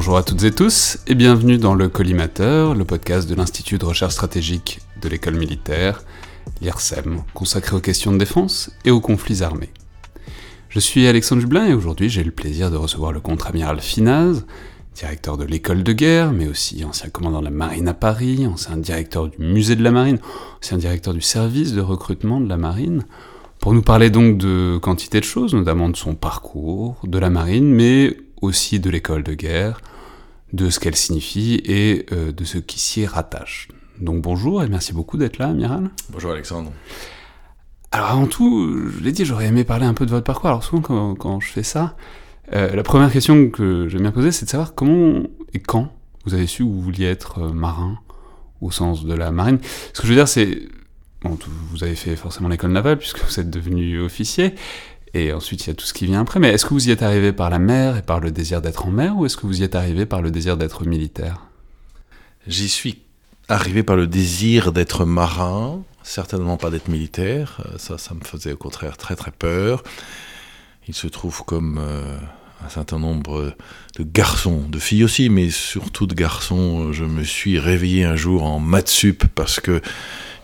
Bonjour à toutes et tous et bienvenue dans le Collimateur, le podcast de l'Institut de recherche stratégique de l'école militaire, l'IRSEM, consacré aux questions de défense et aux conflits armés. Je suis Alexandre Dublin et aujourd'hui j'ai le plaisir de recevoir le contre-amiral Finaz, directeur de l'école de guerre, mais aussi ancien commandant de la marine à Paris, ancien directeur du musée de la marine, ancien directeur du service de recrutement de la marine, pour nous parler donc de quantité de choses, notamment de son parcours, de la marine, mais aussi de l'école de guerre, de ce qu'elle signifie et euh, de ce qui s'y rattache. Donc bonjour et merci beaucoup d'être là, amiral. Bonjour Alexandre. Alors avant tout, je l'ai dit, j'aurais aimé parler un peu de votre parcours. Alors souvent quand, quand je fais ça, euh, la première question que j'aime bien poser, c'est de savoir comment et quand vous avez su que vous vouliez être euh, marin au sens de la marine. Ce que je veux dire, c'est... Bon, vous avez fait forcément l'école navale puisque vous êtes devenu officier, et ensuite il y a tout ce qui vient après, mais est-ce que vous y êtes arrivé par la mer et par le désir d'être en mer, ou est-ce que vous y êtes arrivé par le désir d'être militaire? J'y suis arrivé par le désir d'être marin, certainement pas d'être militaire. Euh, ça, ça me faisait au contraire très très peur. Il se trouve comme euh, un certain nombre de garçons, de filles aussi, mais surtout de garçons, je me suis réveillé un jour en maths sup parce que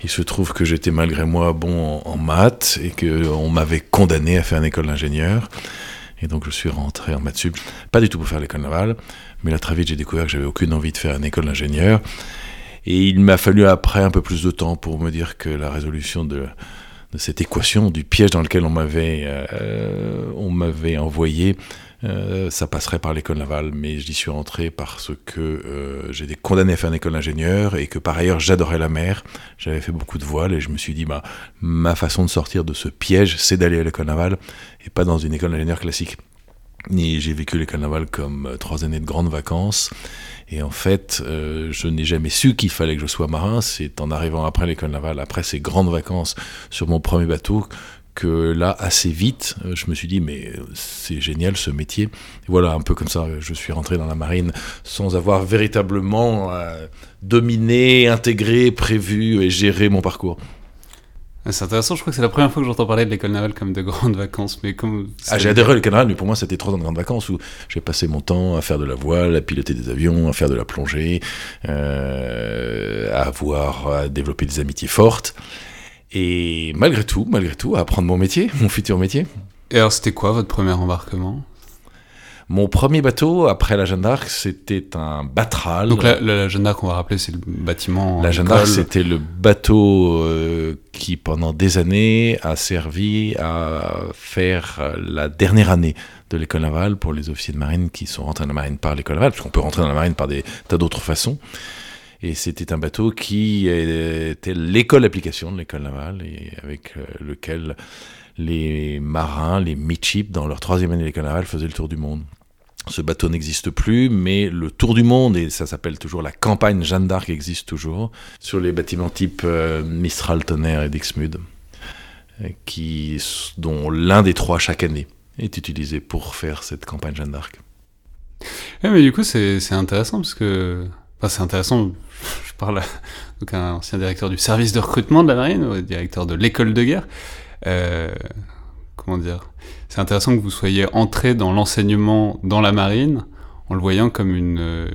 il se trouve que j'étais malgré moi bon en, maths et qu'on m'avait condamné à faire une école d'ingénieur. Et donc je suis rentré en maths sup, pas du tout pour faire l'école navale, mais là très vite j'ai découvert que j'avais aucune envie de faire une école d'ingénieur. Et il m'a fallu après un peu plus de temps pour me dire que la résolution de, cette équation, du piège dans lequel on m'avait, euh, on m'avait envoyé, euh, ça passerait par l'école navale, mais j'y suis rentré parce que euh, j'étais condamné à faire une école d'ingénieur et que par ailleurs j'adorais la mer. J'avais fait beaucoup de voiles et je me suis dit, bah, ma façon de sortir de ce piège, c'est d'aller à l'école navale et pas dans une école d'ingénieur classique. Et j'ai vécu l'école navale comme trois années de grandes vacances et en fait, euh, je n'ai jamais su qu'il fallait que je sois marin. C'est en arrivant après l'école navale, après ces grandes vacances sur mon premier bateau, que là, assez vite, euh, je me suis dit, mais euh, c'est génial ce métier. Et voilà, un peu comme ça, je suis rentré dans la marine sans avoir véritablement dominé, intégré, prévu et géré mon parcours. C'est intéressant, je crois que c'est la première fois que j'entends parler de l'école navale comme de grandes vacances. Mais comme ah, j'ai adhéré à l'école navale, mais pour moi c'était trois ans de grandes vacances où j'ai passé mon temps à faire de la voile, à piloter des avions, à faire de la plongée, euh, à avoir à développer des amitiés fortes. Et malgré tout, malgré tout, à apprendre mon métier, mon futur métier. Et alors c'était quoi votre premier embarquement? Mon premier bateau, après la Jeanne d'Arc, c'était un Batral. Donc la, Jeanne d'Arc, on va rappeler, c'est le bâtiment. La Jeanne d'Arc, c'était le bateau euh, qui, pendant des années, a servi à faire la dernière année de l'école navale pour les officiers de marine qui sont rentrés dans la marine par l'école navale, puisqu'on peut rentrer dans la marine par des tas d'autres façons. Et c'était un bateau qui était l'école d'application de l'école navale et avec euh, lequel les marins, les midship, dans leur troisième année d'école navale, faisaient le tour du monde. Ce bateau n'existe plus, mais le tour du monde, et ça s'appelle toujours la campagne Jeanne d'Arc, existe toujours, sur les bâtiments type euh, Mistral, Tonnerre et Dixmude, euh, dont l'un des trois chaque année est utilisé pour faire cette campagne Jeanne d'Arc. mais du coup, c'est intéressant parce que. Enfin, c'est intéressant, je parle donc un ancien directeur du service de recrutement de la marine, directeur de l'école de guerre. Euh, comment dire? C'est intéressant que vous soyez entré dans l'enseignement dans la marine en le voyant comme une, euh,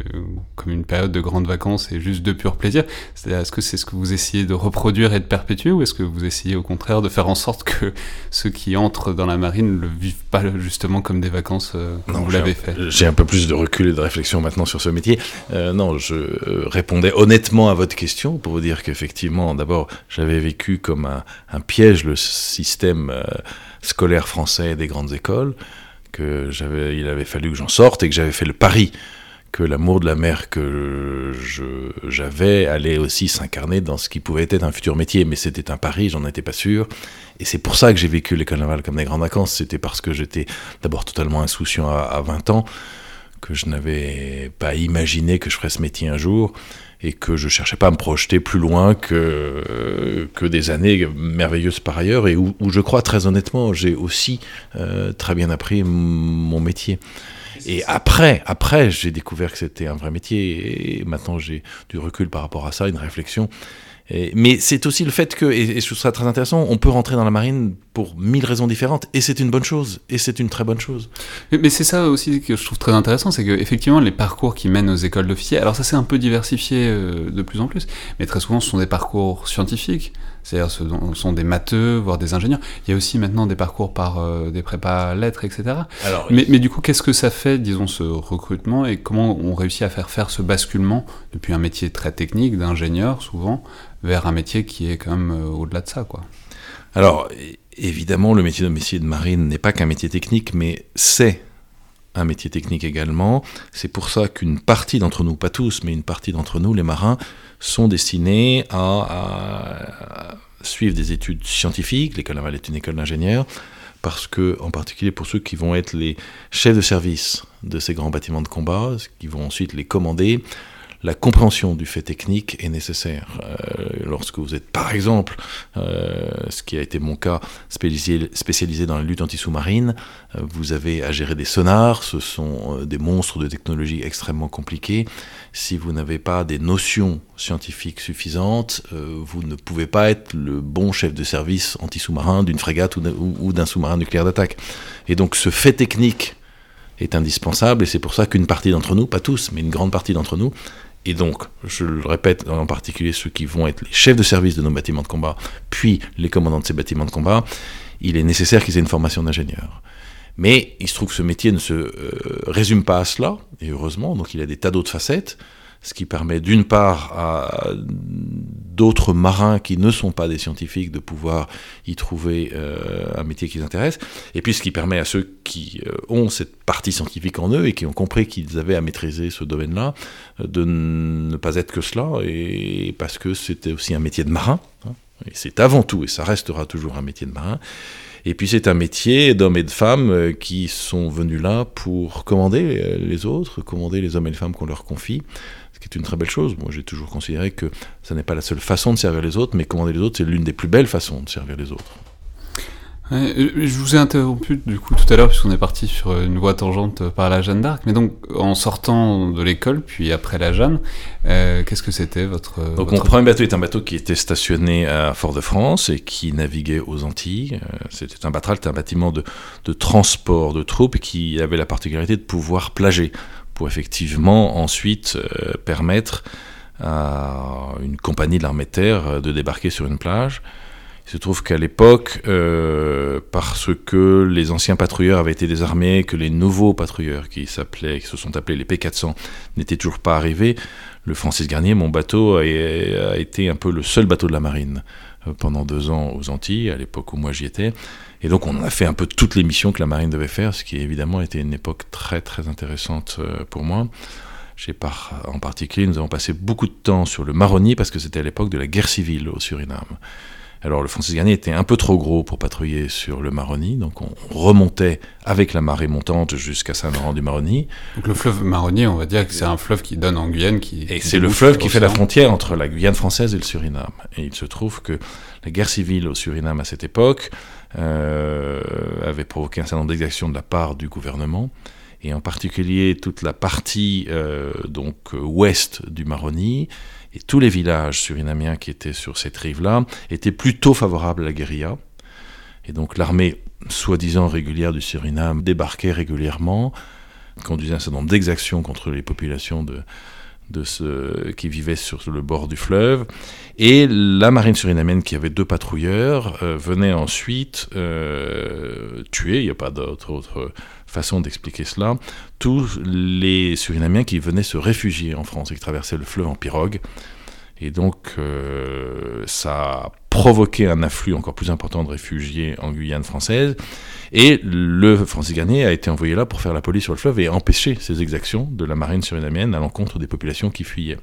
comme une période de grandes vacances et juste de pur plaisir. Est-ce que c'est ce que vous essayez de reproduire et de perpétuer, ou est-ce que vous essayez au contraire de faire en sorte que ceux qui entrent dans la marine ne le vivent pas justement comme des vacances euh, comme vous l'avez fait? J'ai un peu plus de recul et de réflexion maintenant sur ce métier. Euh, non, je répondais honnêtement à votre question pour vous dire qu'effectivement, d'abord, j'avais vécu comme un, un, piège le système scolaire français des grandes écoles que j'avais, il avait fallu que j'en sorte et que j'avais fait le pari que l'amour de la mer que j'avais allait aussi s'incarner dans ce qui pouvait être un futur métier. Mais c'était un pari, j'en étais pas sûr. Et c'est pour ça que j'ai vécu l'école navale comme des grandes vacances. C'était parce que j'étais d'abord totalement insouciant à, à 20 ans, que je n'avais pas imaginé que je ferais ce métier un jour et que je cherchais pas à me projeter plus loin que, que des années merveilleuses par ailleurs et où, je crois très honnêtement j'ai aussi euh, très bien appris mon métier. Et après, après j'ai découvert que c'était un vrai métier et maintenant j'ai du recul par rapport à ça, une réflexion mais c'est aussi le fait que, et, je trouve ça très intéressant, on peut rentrer dans la marine pour mille raisons différentes, et c'est une bonne chose, et c'est une très bonne chose. Mais, c'est ça aussi que je trouve très intéressant, c'est que effectivement les parcours qui mènent aux écoles d'officiers, alors ça c'est un peu diversifié euh, de plus en plus, mais très souvent ce sont des parcours scientifiques, c'est-à-dire ce sont des matheux, voire des ingénieurs. Il y a aussi maintenant des parcours par euh, des prépas lettres, etc. Alors, mais, mais du coup, qu'est-ce que ça fait, disons, ce recrutement, et comment on réussit à faire faire ce basculement depuis un métier très technique d'ingénieur souvent vers un métier qui est quand même euh, au-delà de ça, quoi? Alors, évidemment, le métier de métier de marine n'est pas qu'un métier technique, mais c'est un métier technique également. C'est pour ça qu'une partie d'entre nous, pas tous, mais une partie d'entre nous, les marins, sont destinés à, suivre des études scientifiques. L'école navale est une école d'ingénieurs, parce que, en particulier pour ceux qui vont être les chefs de service de ces grands bâtiments de combat, qui vont ensuite les commander, la compréhension du fait technique est nécessaire. Euh, lorsque vous êtes, par exemple, euh, ce qui a été mon cas, spécialisé, dans la lutte anti-sous-marine, euh, vous avez à gérer des sonars, ce sont des monstres de technologie extrêmement compliqués. Si vous n'avez pas des notions scientifiques suffisantes, vous ne pouvez pas être le bon chef de service anti-sous-marin d'une frégate ou d'un sous-marin nucléaire d'attaque. Et donc ce fait technique est indispensable, et c'est pour ça qu'une partie d'entre nous, pas tous, mais une grande partie d'entre nous, et donc, je le répète, en particulier ceux qui vont être les chefs de service de nos bâtiments de combat, puis les commandants de ces bâtiments de combat, il est nécessaire qu'ils aient une formation d'ingénieur. Mais il se trouve que ce métier ne se euh, résume pas à cela, et heureusement, donc il a des tas d'autres facettes ce qui permet d'une part à d'autres marins qui ne sont pas des scientifiques de pouvoir y trouver euh, un métier qui les intéresse, et puis ce qui permet à ceux qui euh, ont cette partie scientifique en eux et qui ont compris qu'ils avaient à maîtriser ce domaine-là, euh, de ne pas être que cela, et parce que c'était aussi un métier de marin, hein, et c'est avant tout, et ça restera toujours un métier de marin, et puis c'est un métier d'hommes et de femmes qui sont venus là pour commander les autres, commander les hommes et les femmes qu'on leur confie, qui est une très belle chose. Moi, j'ai toujours considéré que ça n'est pas la seule façon de servir les autres, mais commander les autres, c'est l'une des plus belles façons de servir les autres. je vous ai interrompu du coup tout à l'heure puisqu'on est parti sur une voie tangente par la Jeanne d'Arc, mais donc en sortant de l'école puis après la Jeanne, euh, qu'est-ce que c'était votre Donc mon premier bateau est un bateau qui était stationné à Fort-de-France et qui naviguait aux Antilles. Euh, c'était un batral, c'était un bâtiment de, de transport de troupes qui avait la particularité de pouvoir plager pour effectivement ensuite euh, permettre à une compagnie de l'armée de terre euh, de débarquer sur une plage. Il se trouve qu'à l'époque, euh, parce que les anciens patrouilleurs avaient été désarmés, que les nouveaux patrouilleurs qui, se sont appelés les P400 n'étaient toujours pas arrivés, le Francis Garnier, mon bateau, a, été un peu le seul bateau de la marine pendant deux ans aux Antilles, à l'époque où moi j'y étais. Et donc on a fait un peu toutes les missions que la marine devait faire, ce qui évidemment était une époque très très intéressante euh, pour moi. Par, en particulier, nous avons passé beaucoup de temps sur le Maroni parce que c'était à l'époque de la guerre civile au Suriname. Alors le Francis Garnier était un peu trop gros pour patrouiller sur le Maroni, donc on remontait avec la marée montante jusqu'à Saint-Laurent-du-Maroni. Donc le fleuve Maroni, on va dire que c'est un fleuve qui donne en Guyane. Qui, et c'est le fleuve qui fait la frontière entre la Guyane française et le Suriname. Et il se trouve que la guerre civile au Suriname à cette époque euh, avait provoqué un certain nombre d'exactions de la part du gouvernement et en particulier toute la partie euh, donc ouest du Maroni et tous les villages surinamiens qui étaient sur cette rive-là étaient plutôt favorables à la guérilla. Et donc l'armée soi-disant régulière du Suriname débarquait régulièrement, conduisait un certain nombre d'exactions contre les populations de, ceux qui vivaient sur le bord du fleuve. Et la marine surinamienne, qui avait deux patrouilleurs, euh, venait ensuite euh, tuer, il n'y a pas d'autre autre façon d'expliquer cela, tous les Surinamiens qui venaient se réfugier en France et qui traversaient le fleuve en pirogue. Et donc, euh, ça a provoqué un afflux encore plus important de réfugiés en Guyane française. Et le Francis Garnier a été envoyé là pour faire la police sur le fleuve et empêcher ces exactions de la marine surinamienne à l'encontre des populations qui fuyaient.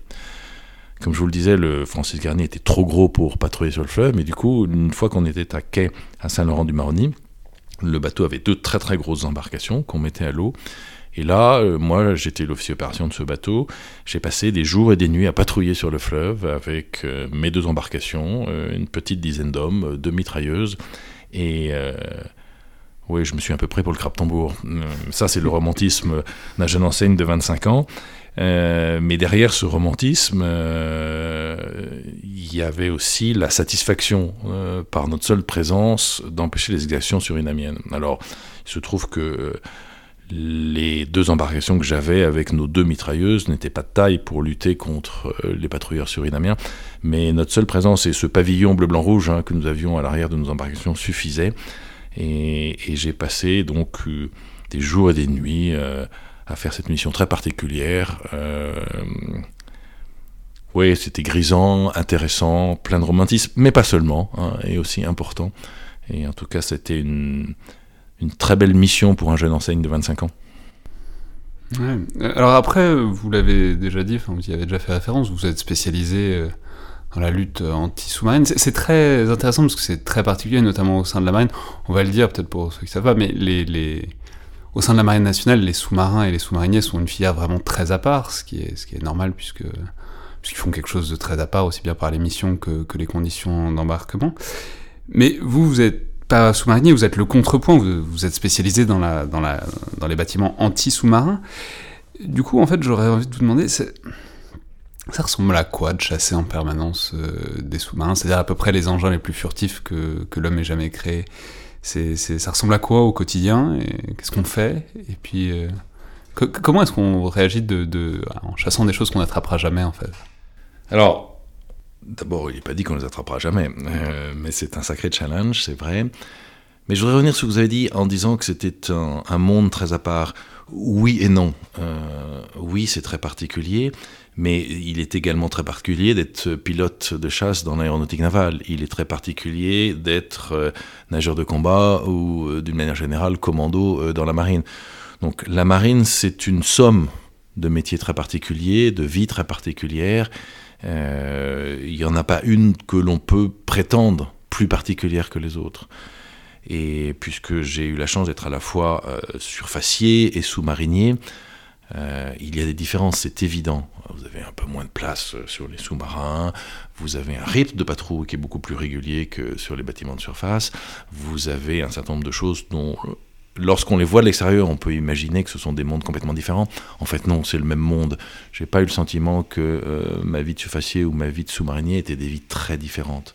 Comme je vous le disais, le Francis Garnier était trop gros pour patrouiller sur le fleuve, mais du coup, une fois qu'on était à quai à Saint-Laurent-du-Maroni, le bateau avait deux très très grosses embarcations qu'on mettait à l'eau. Et là, euh, moi, j'étais l'officier opération de ce bateau. J'ai passé des jours et des nuits à patrouiller sur le fleuve avec euh, mes deux embarcations, euh, une petite dizaine d'hommes, deux mitrailleuses. Et oui, je me suis un peu prêt pour le crabe-tambour. ça, c'est le romantisme d'un jeune enseigne de 25 ans. Mais derrière ce romantisme, il il y avait aussi la satisfaction euh, par notre seule présence d'empêcher les exactions surinamiennes. Alors, il se trouve que les deux embarcations que j'avais avec nos deux mitrailleuses n'étaient pas de taille pour lutter contre euh, les patrouilleurs surinamiens, mais notre seule présence et ce pavillon bleu-blanc-rouge hein, que nous avions à l'arrière de nos embarcations suffisait. Et, j'ai passé donc euh, des jours et des nuits à faire cette mission très particulière. Oui, c'était grisant, intéressant, plein de romantisme, mais pas seulement, hein, et aussi important. Et en tout cas, c'était une, très belle mission pour un jeune enseigne de 25 ans. Alors après, vous l'avez déjà dit, vous y avez déjà fait référence, vous êtes spécialisé euh, dans la lutte anti-sous-marine. C'est très intéressant parce que c'est très particulier, notamment au sein de la marine. On va le dire peut-être pour ceux qui savent pas, mais les, au sein de la marine nationale, les sous-marins et les sous-mariniers sont une filière vraiment très à part, ce qui est, normal puisqu'ils font quelque chose de très à part, aussi bien par les missions que, les conditions d'embarquement. Mais vous, vous êtes pas sous-marinier, vous êtes le contrepoint, vous, êtes spécialisé dans les bâtiments anti-sous-marins. Du coup, en fait, j'aurais envie de vous demander, ça ressemble à quoi de chasser en permanence euh, des sous-marins? C'est-à-dire à peu près les engins les plus furtifs que, que l'homme ait jamais créés? C'est, ça ressemble à quoi au quotidien Qu'est-ce qu'on fait Et puis, euh, comment est-ce qu'on réagit en chassant des choses qu'on n'attrapera jamais, en fait? Alors, d'abord, il n'est pas dit qu'on les attrapera jamais, euh, mais c'est un sacré challenge, c'est vrai. Mais je voudrais revenir sur ce que vous avez dit en disant que c'était un, monde très à part. Oui et non. Euh, oui, c'est très particulier, mais il est également très particulier d'être pilote de chasse dans l'aéronautique navale. Il est très particulier d'être euh, nageur de combat ou, d'une manière générale, commando dans la marine. Donc la marine, c'est une somme de métiers très particuliers, de vies très particulières, euh, il n'y en a pas une que l'on peut prétendre plus particulière que les autres. Et puisque j'ai eu la chance d'être à la fois euh, surfacier et sous-marinier, euh, il y a des différences, c'est évident. Vous avez un peu moins de place sur les sous-marins, vous avez un rythme de patrouille qui est beaucoup plus régulier que sur les bâtiments de surface, vous avez un certain nombre de choses dont lorsqu'on les voit de l'extérieur, on peut imaginer que ce sont des mondes complètement différents. En fait, non, c'est le même monde. J'ai pas eu le sentiment que euh, ma vie de surfacier ou ma vie de sous-marinier étaient des vies très différentes.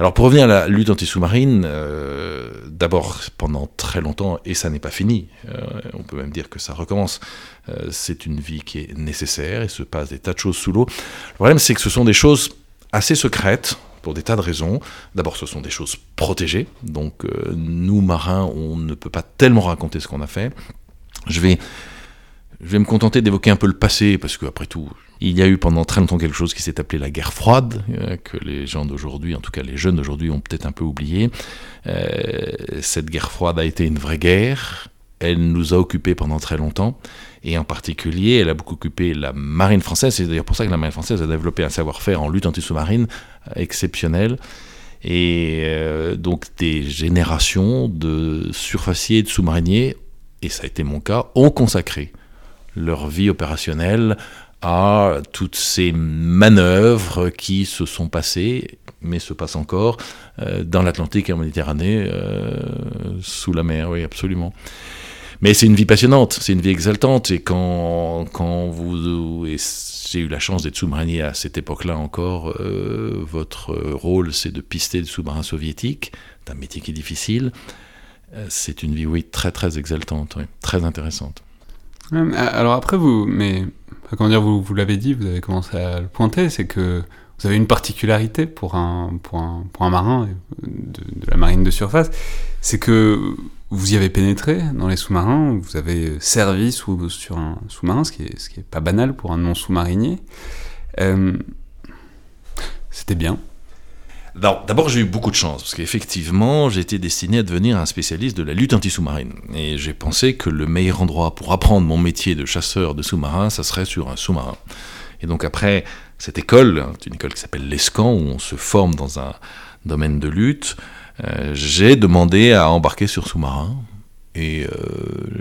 Alors pour revenir à la lutte anti-sous-marine, euh, d'abord pendant très longtemps, et ça n'est pas fini, euh, on peut même dire que ça recommence, c'est une vie qui est nécessaire, et se passe des tas de choses sous l'eau. Le problème c'est que ce sont des choses assez secrètes, pour des tas de raisons. D'abord, ce sont des choses protégées, donc euh, nous, marins, on ne peut pas tellement raconter ce qu'on a fait. Je vais, je vais me contenter d'évoquer un peu le passé, parce qu'après tout, il y a eu pendant très longtemps quelque chose qui s'est appelé la guerre froide, euh, que les gens d'aujourd'hui, en tout cas les jeunes d'aujourd'hui, ont peut-être un peu oublié. Euh, cette guerre froide a été une vraie guerre, elle nous a occupés pendant très longtemps. Et en particulier, elle a beaucoup occupé la marine française. C'est d'ailleurs pour ça que la marine française a développé un savoir-faire en lutte anti-sous-marine euh, exceptionnel. Et donc des générations de surfaciers et de sous-mariniers, et ça a été mon cas, ont consacré leur vie opérationnelle à toutes ces manœuvres qui se sont passées, mais se passent encore, euh, dans l'Atlantique et en Méditerranée, sous la mer, oui, absolument. Mais c'est une vie passionnante, c'est une vie exaltante. Et quand, quand vous. j'ai eu la chance d'être sous-marinier à cette époque-là encore, euh, votre rôle, c'est de pister des sous-marins soviétiques. C'est un métier qui est difficile. Euh, c'est une vie, oui, très, très exaltante, très intéressante. Alors après, vous. Mais. Comment dire, vous, vous l'avez dit, vous avez commencé à le pointer, c'est que vous avez une particularité pour un, pour un, pour un marin de, la marine de surface, c'est que vous y avez pénétré dans les sous-marins, vous avez servi sous, sur un sous-marin, ce qui est, ce qui est pas banal pour un non-sous-marinier. Euh, C'était bien. D'abord, j'ai eu beaucoup de chance, parce qu'effectivement, j'étais destiné à devenir un spécialiste de la lutte anti-sous-marine. Et j'ai pensé que le meilleur endroit pour apprendre mon métier de chasseur de sous-marin, ça serait sur un sous-marin. Et donc après cette école, une école qui s'appelle l'ESCAN, où on se forme dans un domaine de lutte, euh, j'ai demandé à embarquer sur sous-marin. Et euh,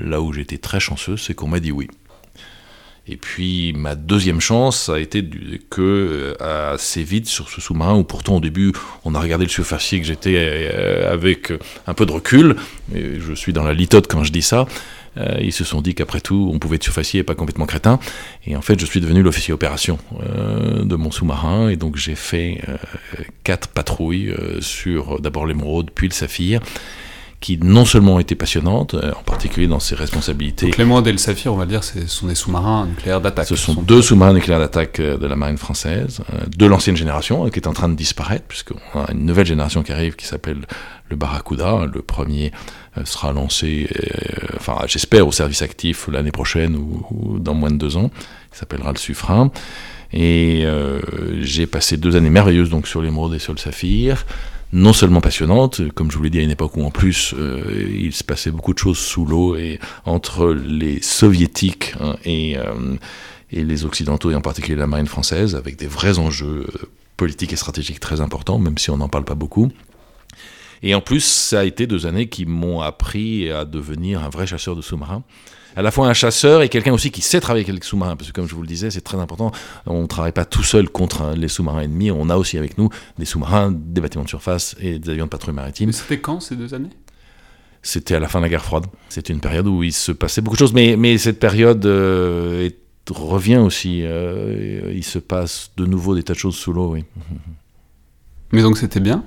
là où j'étais très chanceux, c'est qu'on m'a dit oui. Et puis ma deuxième chance a été que euh, assez vite sur ce sous-marin, où pourtant au début on a regardé le surfacier que j'étais avec un peu de recul, et je suis dans la litote quand je dis ça, Euh, ils se sont dit qu'après tout, on pouvait être surfacier et pas complètement crétin. Et en fait, je suis devenu l'officier opération euh, de mon sous-marin. Et donc, j'ai fait euh, quatre patrouilles sur d'abord l'émeraude, puis le saphir qui non seulement étaient passionnantes, en particulier dans ses responsabilités. Donc l'émeraude et le saphir, on va dire, ce sont des sous-marins nucléaires d'attaque. Ce sont, deux sous-marins nucléaires d'attaque de la marine française, de l'ancienne génération, qui est en train de disparaître, puisqu'on a une nouvelle génération qui arrive qui s'appelle le Barracuda. Le premier euh, sera lancé, euh, enfin j'espère, au service actif l'année prochaine ou, dans moins de deux ans. Il s'appellera le Suffren. Et euh, j'ai passé deux années merveilleuses donc sur l'émeraude et sur le saphir non seulement passionnantes, comme je vous l'ai dit à une époque où en plus il se passait beaucoup de choses sous l'eau et entre les soviétiques hein, et, et les occidentaux et en particulier la marine française avec des vrais enjeux politiques et stratégiques très importants, même si on n'en parle pas beaucoup. Et en plus, ça a été deux années qui m'ont appris à devenir un vrai chasseur de sous-marins. À la fois un chasseur et quelqu'un aussi qui sait travailler avec les sous-marins, parce que comme je vous le disais, c'est très important. On ne travaille pas tout seul contre les sous-marins ennemis. On a aussi avec nous des sous-marins, des bâtiments de surface et des avions de patrouille maritime. Mais c'était quand ces deux années? C'était à la fin de la guerre froide. C'était une période où il se passait beaucoup de choses, mais, mais cette période euh, revient aussi. Euh, il se passe de nouveau des tas de choses sous l'eau, oui. Mais donc c'était bien?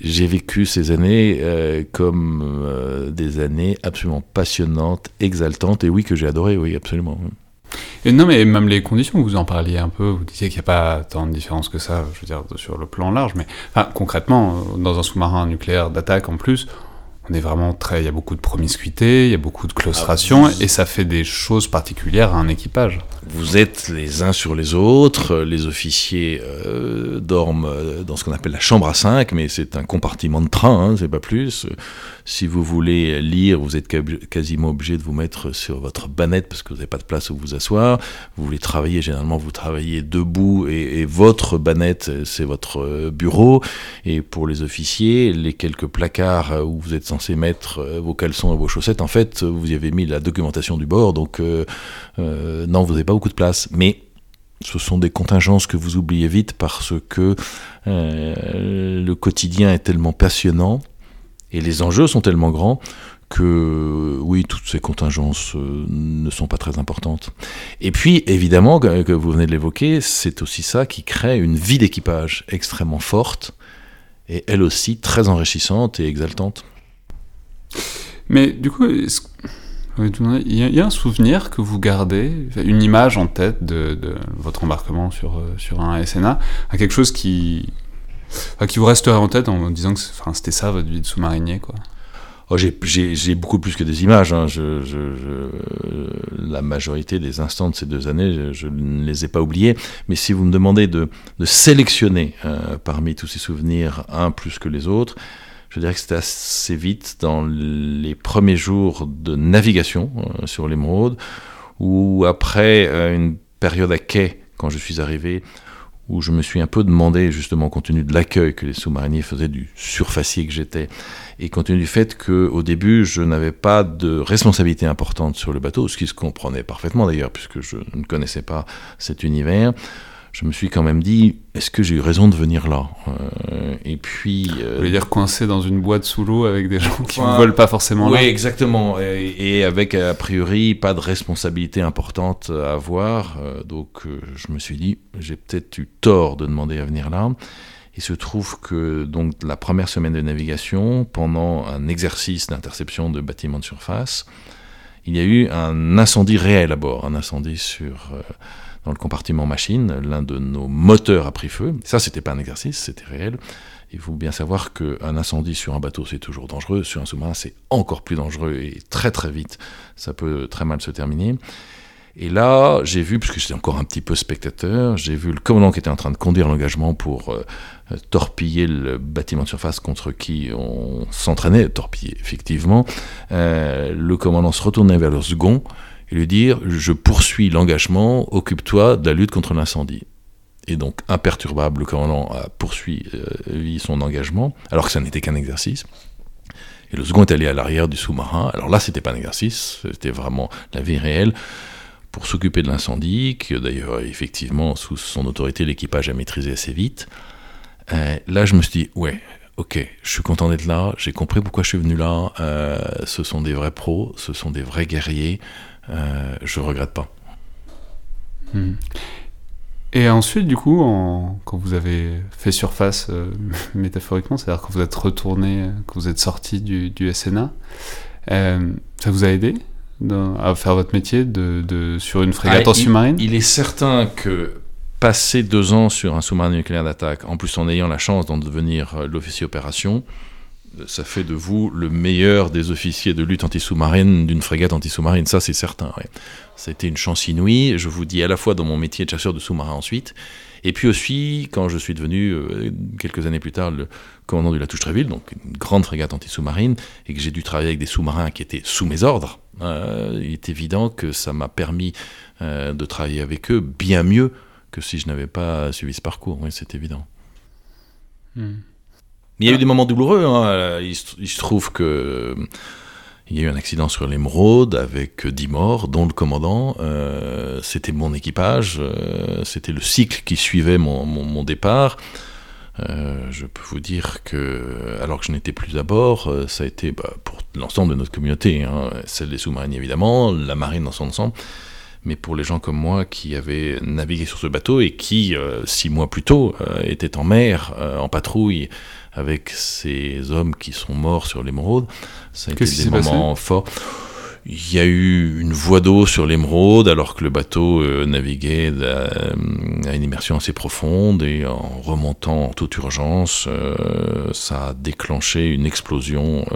J'ai vécu ces années euh, comme euh, des années absolument passionnantes, exaltantes, et oui, que j'ai adoré, oui, absolument. Et non, mais même les conditions, vous en parliez un peu, vous disiez qu'il n'y a pas tant de différence que ça, je veux dire, sur le plan large, mais concrètement, dans un sous-marin nucléaire d'attaque en plus, on est vraiment très. Il y a beaucoup de promiscuité, il y a beaucoup de claustration, ah, et ça fait des choses particulières à un équipage. Vous êtes les uns sur les autres, les officiers euh, dorment euh, dans ce qu'on appelle la chambre à 5, mais c'est un compartiment de train, hein, c'est pas plus. Si vous voulez lire, vous êtes quasiment obligé de vous mettre sur votre banette parce que vous n'avez pas de place où vous asseoir. Vous voulez travailler, généralement vous travaillez debout et, votre banette, c'est votre euh, bureau. Et pour les officiers, les quelques placards où vous êtes censé mettre euh, vos caleçons et vos chaussettes, en fait, vous y avez mis la documentation du bord. Donc, euh, non, vous n'avez pas beaucoup de place. Mais ce sont des contingences que vous oubliez vite parce que le quotidien est tellement passionnant et les enjeux sont tellement grands que oui, toutes ces contingences euh, ne sont pas très importantes. Et puis, évidemment, que, vous venez de l'évoquer, c'est aussi ça qui crée une vie d'équipage extrêmement forte et elle aussi très enrichissante et exaltante. Mais du coup, il y, a un souvenir que vous gardez, une image en tête de, votre embarquement sur, euh, sur un SNA, à quelque chose qui, qui vous resterait en tête en disant que c'était ça votre vie de sous-marinier oh, j'ai beaucoup plus que des images. Hein. Je, la majorité des instants de ces deux années, je, ne les ai pas oubliés. Mais si vous me demandez de, sélectionner euh, parmi tous ces souvenirs un plus que les autres, je dirais que c'était assez vite dans les premiers jours de navigation euh, sur l'émeraude, ou après euh, une période à quai, quand je suis arrivé, où je me suis un peu demandé, justement, compte tenu de l'accueil que les sous-mariniers faisaient du surfacier que j'étais, et compte tenu du fait qu'au début, je n'avais pas de responsabilité importante sur le bateau, ce qui se comprenait parfaitement d'ailleurs, puisque je ne connaissais pas cet univers, je me suis quand même dit, est-ce que j'ai eu raison de venir là euh, Et puis... Euh, Vous voulez dire coincé dans une boîte sous l'eau avec des gens qui ne veulent pas forcément là Oui, exactement. Et, avec, a priori, pas de responsabilité importante à avoir. Euh, donc je me suis dit, j'ai peut-être eu tort de demander à venir là. Il se trouve que donc la première semaine de navigation, pendant un exercice d'interception de bâtiments de surface, il y a eu un incendie réel à bord, un incendie sur dans le compartiment machine, l'un de nos moteurs a pris feu. Ça, c'était pas un exercice, c'était réel. Il faut bien savoir qu'un incendie sur un bateau, c'est toujours dangereux. Sur un sous-marin, c'est encore plus dangereux et très très vite, ça peut très mal se terminer. Et là, j'ai vu, puisque j'étais encore un petit peu spectateur, j'ai vu le commandant qui était en train de conduire l'engagement pour euh, torpiller le bâtiment de surface contre qui on s'entraînait, torpiller effectivement. Euh, le commandant se retournait vers le second et lui dire je poursuis l'engagement, occupe-toi de la lutte contre l'incendie. Et donc, imperturbable, le commandant a poursuivi euh, son engagement, alors que ça n'était qu'un exercice. Et le second est allé à l'arrière du sous-marin. Alors là, c'était pas un exercice, c'était vraiment la vie réelle pour s'occuper de l'incendie, que d'ailleurs, effectivement, sous son autorité, l'équipage a maîtrisé assez vite. Euh, là, je me suis dit, ouais, ok, je suis content d'être là, j'ai compris pourquoi je suis venu là, euh, ce sont des vrais pros, ce sont des vrais guerriers, euh, je regrette pas. Hmm. Et ensuite, du coup, quand vous avez fait surface euh, métaphoriquement, c'est-à-dire quand vous êtes retourné, quand vous êtes sorti du, du SNA, euh, ça vous a aidé à faire votre métier de, sur une frégate ah, en sous-marine? il, est certain que passer deux ans sur un sous-marin nucléaire d'attaque, en plus en ayant la chance d'en devenir euh, l'officier opération, ça fait de vous le meilleur des officiers de lutte anti-sous-marine d'une frégate anti-sous-marine, ça c'est certain. C'était une chance inouïe, je vous dis à la fois dans mon métier de chasseur de sous-marins ensuite, et puis aussi quand je suis devenu, euh, quelques années plus tard, le commandant de la Touche-Tréville, donc une grande frégate anti-sous-marine, et que j'ai dû travailler avec des sous-marins qui étaient sous mes ordres, euh, il est évident que ça m'a permis euh, de travailler avec eux bien mieux que si je n'avais pas suivi ce parcours, c'est évident. Il y a eu des moments douloureux. Hein. Il, se trouve que il y a eu un accident sur l'émeraude avec 10 morts, dont le commandant. Euh, c'était mon équipage, euh, c'était le cycle qui suivait mon, départ. Euh, je peux vous dire que, alors que je n'étais plus à bord, ça a été bah, pour l'ensemble de notre communauté, hein, celle des sous-marines évidemment, la marine dans son ensemble, mais pour les gens comme moi qui avaient navigué sur ce bateau et qui, six mois plus tôt, étaient en mer, en patrouille, avec ces hommes qui sont morts sur l'émeraude. Ça a été des moments forts. Il y a eu une voie d'eau sur l'émeraude alors que le bateau euh, naviguait euh, à, une immersion assez profonde et en remontant en toute urgence, euh, ça a déclenché une explosion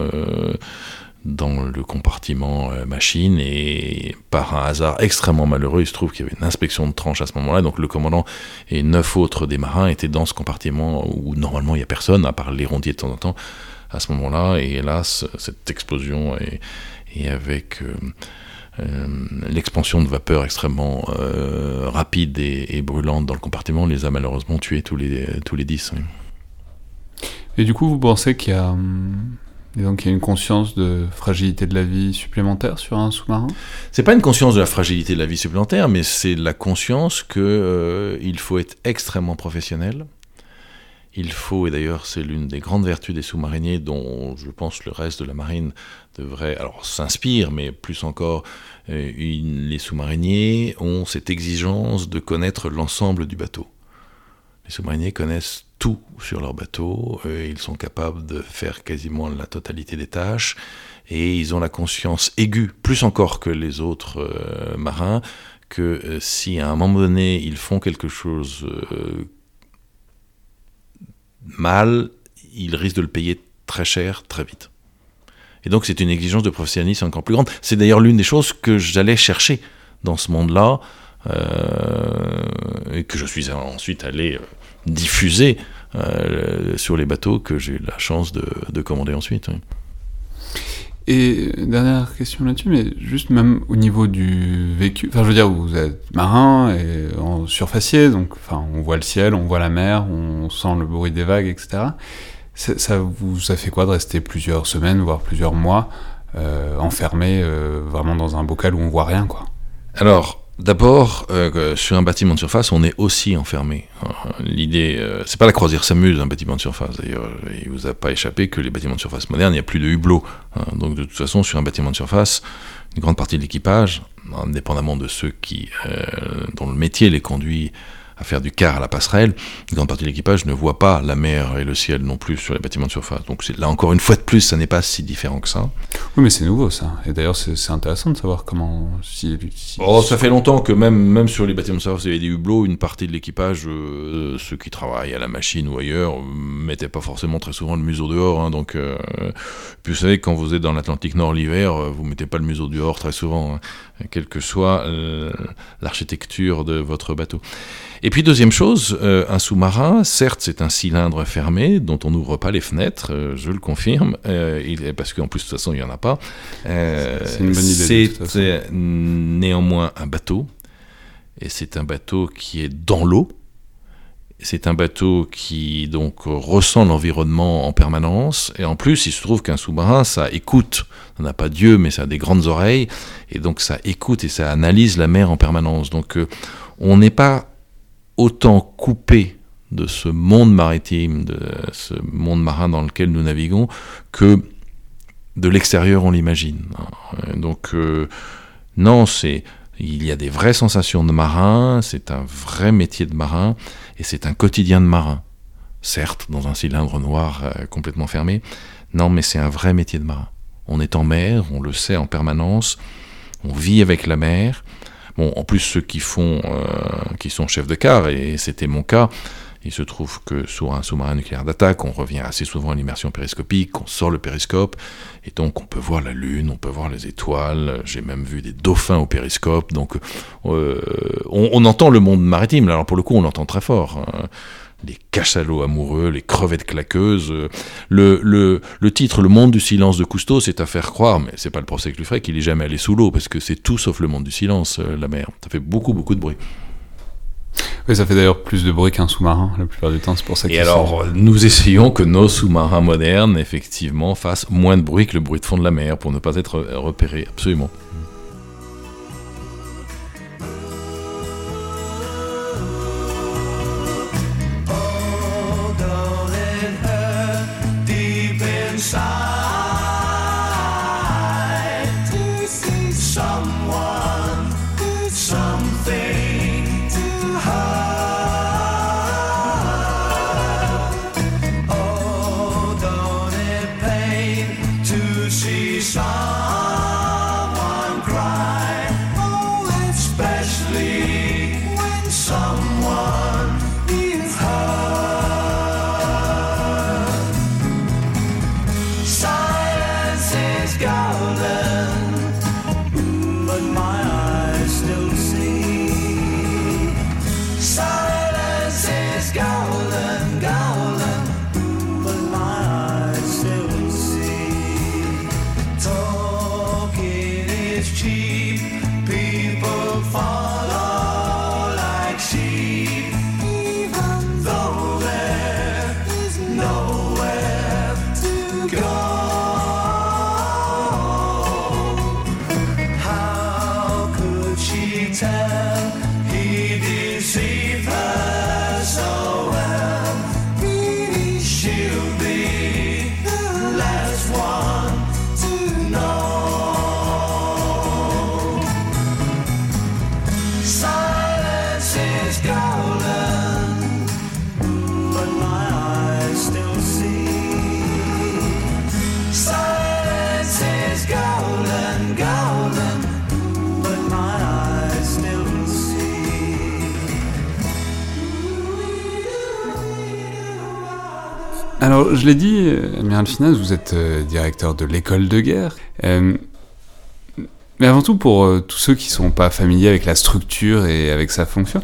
dans le compartiment euh, machine et par un hasard extrêmement malheureux, il se trouve qu'il y avait une inspection de tranche à ce moment-là, donc le commandant et neuf autres des marins étaient dans ce compartiment où normalement il n'y a personne, à part les rondiers de temps en temps, à ce moment-là, et hélas, cette explosion et, avec euh, euh, l'expansion de vapeur extrêmement rapide et, brûlante dans le compartiment les a malheureusement tués tous les, tous les dix. Et du coup, vous pensez qu'il y a hum, et donc il y a une conscience de fragilité de la vie supplémentaire sur un sous-marin? C'est pas une conscience de la fragilité de la vie supplémentaire, mais c'est la conscience qu'il euh, faut être extrêmement professionnel. Il faut, et d'ailleurs c'est l'une des grandes vertus des sous-mariniers dont je pense le reste de la marine devrait, alors s'inspire, mais plus encore, euh, les sous-mariniers ont cette exigence de connaître l'ensemble du bateau. Les sous-mariniers connaissent tout sur leur bateau, euh, ils sont capables de faire quasiment la totalité des tâches, et ils ont la conscience aiguë, plus encore que les autres euh, marins, que euh, si à un moment donné ils font quelque chose mal, ils risquent de le payer très cher, très vite. Et donc c'est une exigence de professionnalisme encore plus grande. C'est d'ailleurs l'une des choses que j'allais chercher dans ce monde-là, et que je suis ensuite allé diffuser euh, sur les bateaux que j'ai eu la chance de, commander ensuite. Et dernière question là-dessus, mais juste même au niveau du vécu, enfin je veux dire, vous êtes marin et en surfacier, donc enfin on voit le ciel, on voit la mer, on sent le bruit des vagues, etc. Ça, vous a fait quoi de rester plusieurs semaines, voire plusieurs mois, euh, enfermé euh, vraiment dans un bocal où on voit rien, quoi? Alors, D'abord, euh, sur un bâtiment de surface, on est aussi enfermé. Euh, l'idée, euh, c'est pas la croisière s'amuse, un bâtiment de surface. D'ailleurs, il vous a pas échappé que les bâtiments de surface modernes, il n'y a plus de hublot. Donc, de toute façon, sur un bâtiment de surface, une grande partie de l'équipage, indépendamment de ceux qui, dont le métier les conduit à faire du quart à la passerelle, une grande partie de l'équipage ne voit pas la mer et le ciel non plus sur les bâtiments de surface. Donc là encore une fois de plus, ça n'est pas si différent que ça. Oui, mais c'est nouveau ça. Et d'ailleurs, c'est intéressant de savoir comment. Si, oh, ça fait longtemps que même, même sur les bâtiments de surface, il y avait des hublots, une partie de l'équipage, euh, ceux qui travaillent à la machine ou ailleurs, mettaient pas forcément très souvent le museau dehors. Hein, donc, euh, puis vous savez, quand vous êtes dans l'Atlantique Nord l'hiver, euh, vous mettez pas le museau dehors très souvent, hein, quelle que soit l'architecture de votre bateau. Et puis deuxième chose, euh, un sous-marin, certes c'est un cylindre fermé dont on n'ouvre pas les fenêtres, euh, je le confirme, euh, parce qu'en plus de toute façon il n'y en a pas. c'est une bonne idée. C'est néanmoins un bateau, et c'est un bateau qui est dans l'eau. C'est un bateau qui donc ressent l'environnement en permanence, et en plus il se trouve qu'un sous-marin ça écoute. Ça n'a pas Dieu, mais ça a des grandes oreilles, et donc ça écoute et ça analyse la mer en permanence. Donc on n'est pas autant coupé de ce monde maritime, de ce monde marin dans lequel nous naviguons, que de l'extérieur on l'imagine. Donc euh, non, c'est il y a des vraies sensations de marin, c'est un vrai métier de marin et c'est un quotidien de marin. Certes, dans un cylindre noir euh, complètement fermé, non, mais c'est un vrai métier de marin. On est en mer, on le sait en permanence, on vit avec la mer. Bon, en plus ceux qui font, euh, qui sont chefs de quart, et c'était mon cas, il se trouve que sur un sous-marin nucléaire d'attaque, on revient assez souvent à l'immersion périscopique, on sort le périscope, et donc on peut voir la Lune, on peut voir les étoiles, j'ai même vu des dauphins au périscope, donc euh, on, entend le monde maritime, alors pour le coup on l'entend très fort. Hein. Les cachalots amoureux, les crevettes claqueuses. Le, le, le, titre Le monde du silence de Cousteau, c'est à faire croire, mais c'est pas le procès que lui ferait, qu'il est jamais allé sous l'eau, parce que c'est tout sauf le monde du silence, euh, la mer. Ça fait beaucoup, beaucoup de bruit. Oui, ça fait d'ailleurs plus de bruit qu'un sous-marin la plupart du temps, c'est pour ça Et alors, nous essayons que nos sous-marins modernes, effectivement, fassent moins de bruit que le bruit de fond de la mer pour ne pas être repérés, absolument. Je l'ai dit, Amiral Finaz, vous êtes euh, directeur de l'école de guerre. Euh, mais avant tout, pour euh, tous ceux qui ne sont pas familiers avec la structure et avec sa fonction,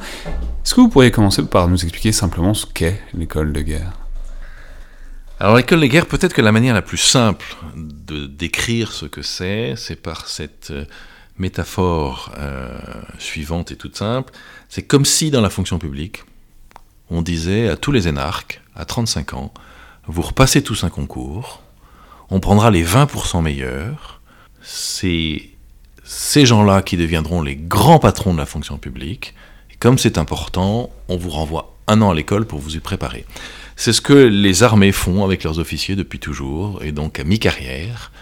est-ce que vous pourriez commencer par nous expliquer simplement ce qu'est l'école de guerre? Alors, l'école de guerre, peut-être que la manière la plus simple de décrire ce que c'est, c'est par cette métaphore suivante et toute simple. C'est comme si dans la fonction publique, on disait à tous les énarques, à 35 ans, vous repassez tous un concours, on prendra les 20% meilleurs, c'est ces gens-là qui deviendront les grands patrons de la fonction publique, et comme c'est important, on vous renvoie un an à l'école pour vous y préparer. C'est ce que les armées font avec leurs officiers depuis toujours, et donc à mi-carrière,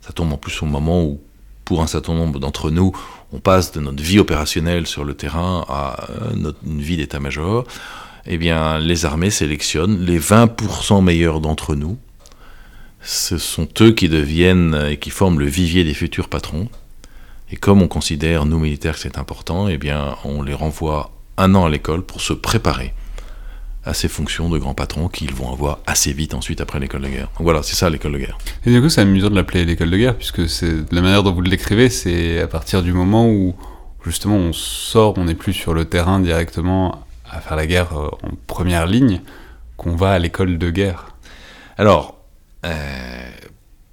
ça tombe en plus au moment où, pour un certain nombre d'entre nous, on passe de notre vie opérationnelle sur le terrain à euh, une vie d'état-major, eh bien, les armées sélectionnent les 20% meilleurs d'entre nous. Ce sont eux qui deviennent et qui forment le vivier des futurs patrons. Et comme on considère, nous militaires, que c'est important, eh bien, on les renvoie un an à l'école pour se préparer à ces fonctions de grands patrons qu'ils vont avoir assez vite ensuite après l'école de guerre. Donc voilà, c'est ça l'école de guerre. Et du coup, c'est amusant de l'appeler l'école de guerre, puisque c'est la manière dont vous l'écrivez, c'est à partir du moment où justement on sort, on n'est plus sur le terrain directement faire la guerre euh, en première ligne qu'on va à l'école de guerre Alors, euh,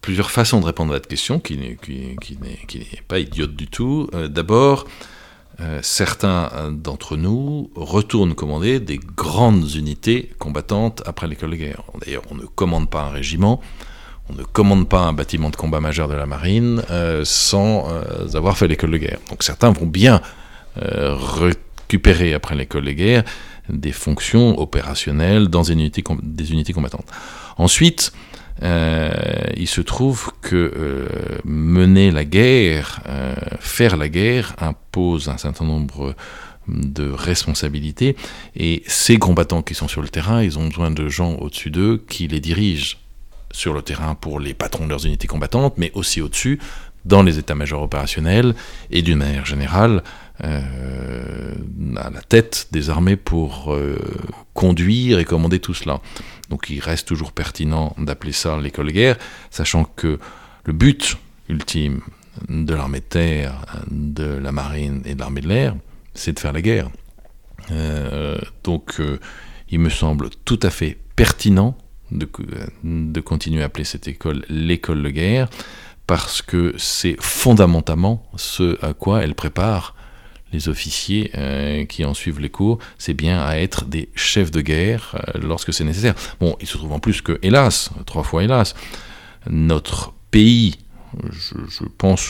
plusieurs façons de répondre à cette question qui n'est qui, pas idiote du tout. Euh, d'abord, certains d'entre nous retournent commander des grandes unités combattantes après l'école de guerre. D'ailleurs, on ne commande pas un régiment, on ne commande pas un bâtiment de combat majeur de la marine sans avoir fait l'école de guerre. Donc certains vont bien récupérer après l'école de guerre des fonctions opérationnelles dans des unités, des unités combattantes. Ensuite, euh, il se trouve que euh, mener la guerre, euh, faire la guerre, impose un certain nombre de responsabilités, et ces combattants qui sont sur le terrain, ils ont besoin de gens au-dessus d'eux qui les dirigent sur le terrain pour les patrons de leurs unités combattantes, mais aussi au-dessus, dans les états-majors opérationnels, et d'une manière générale, euh, à la tête des armées pour euh, conduire et commander tout cela. Donc il reste toujours pertinent d'appeler ça l'école de guerre, sachant que le but ultime de l'armée de terre, de la marine et de l'armée de l'air, c'est de faire la guerre. Euh, donc il me semble tout à fait pertinent de, de continuer à appeler cette école l'école de guerre, parce que c'est fondamentalement ce à quoi elle prépare les officiers euh, qui en suivent les cours, c'est bien à être des chefs de guerre euh, lorsque c'est nécessaire. Bon, il se trouve en plus que, hélas, trois fois hélas, notre pays, je, je pense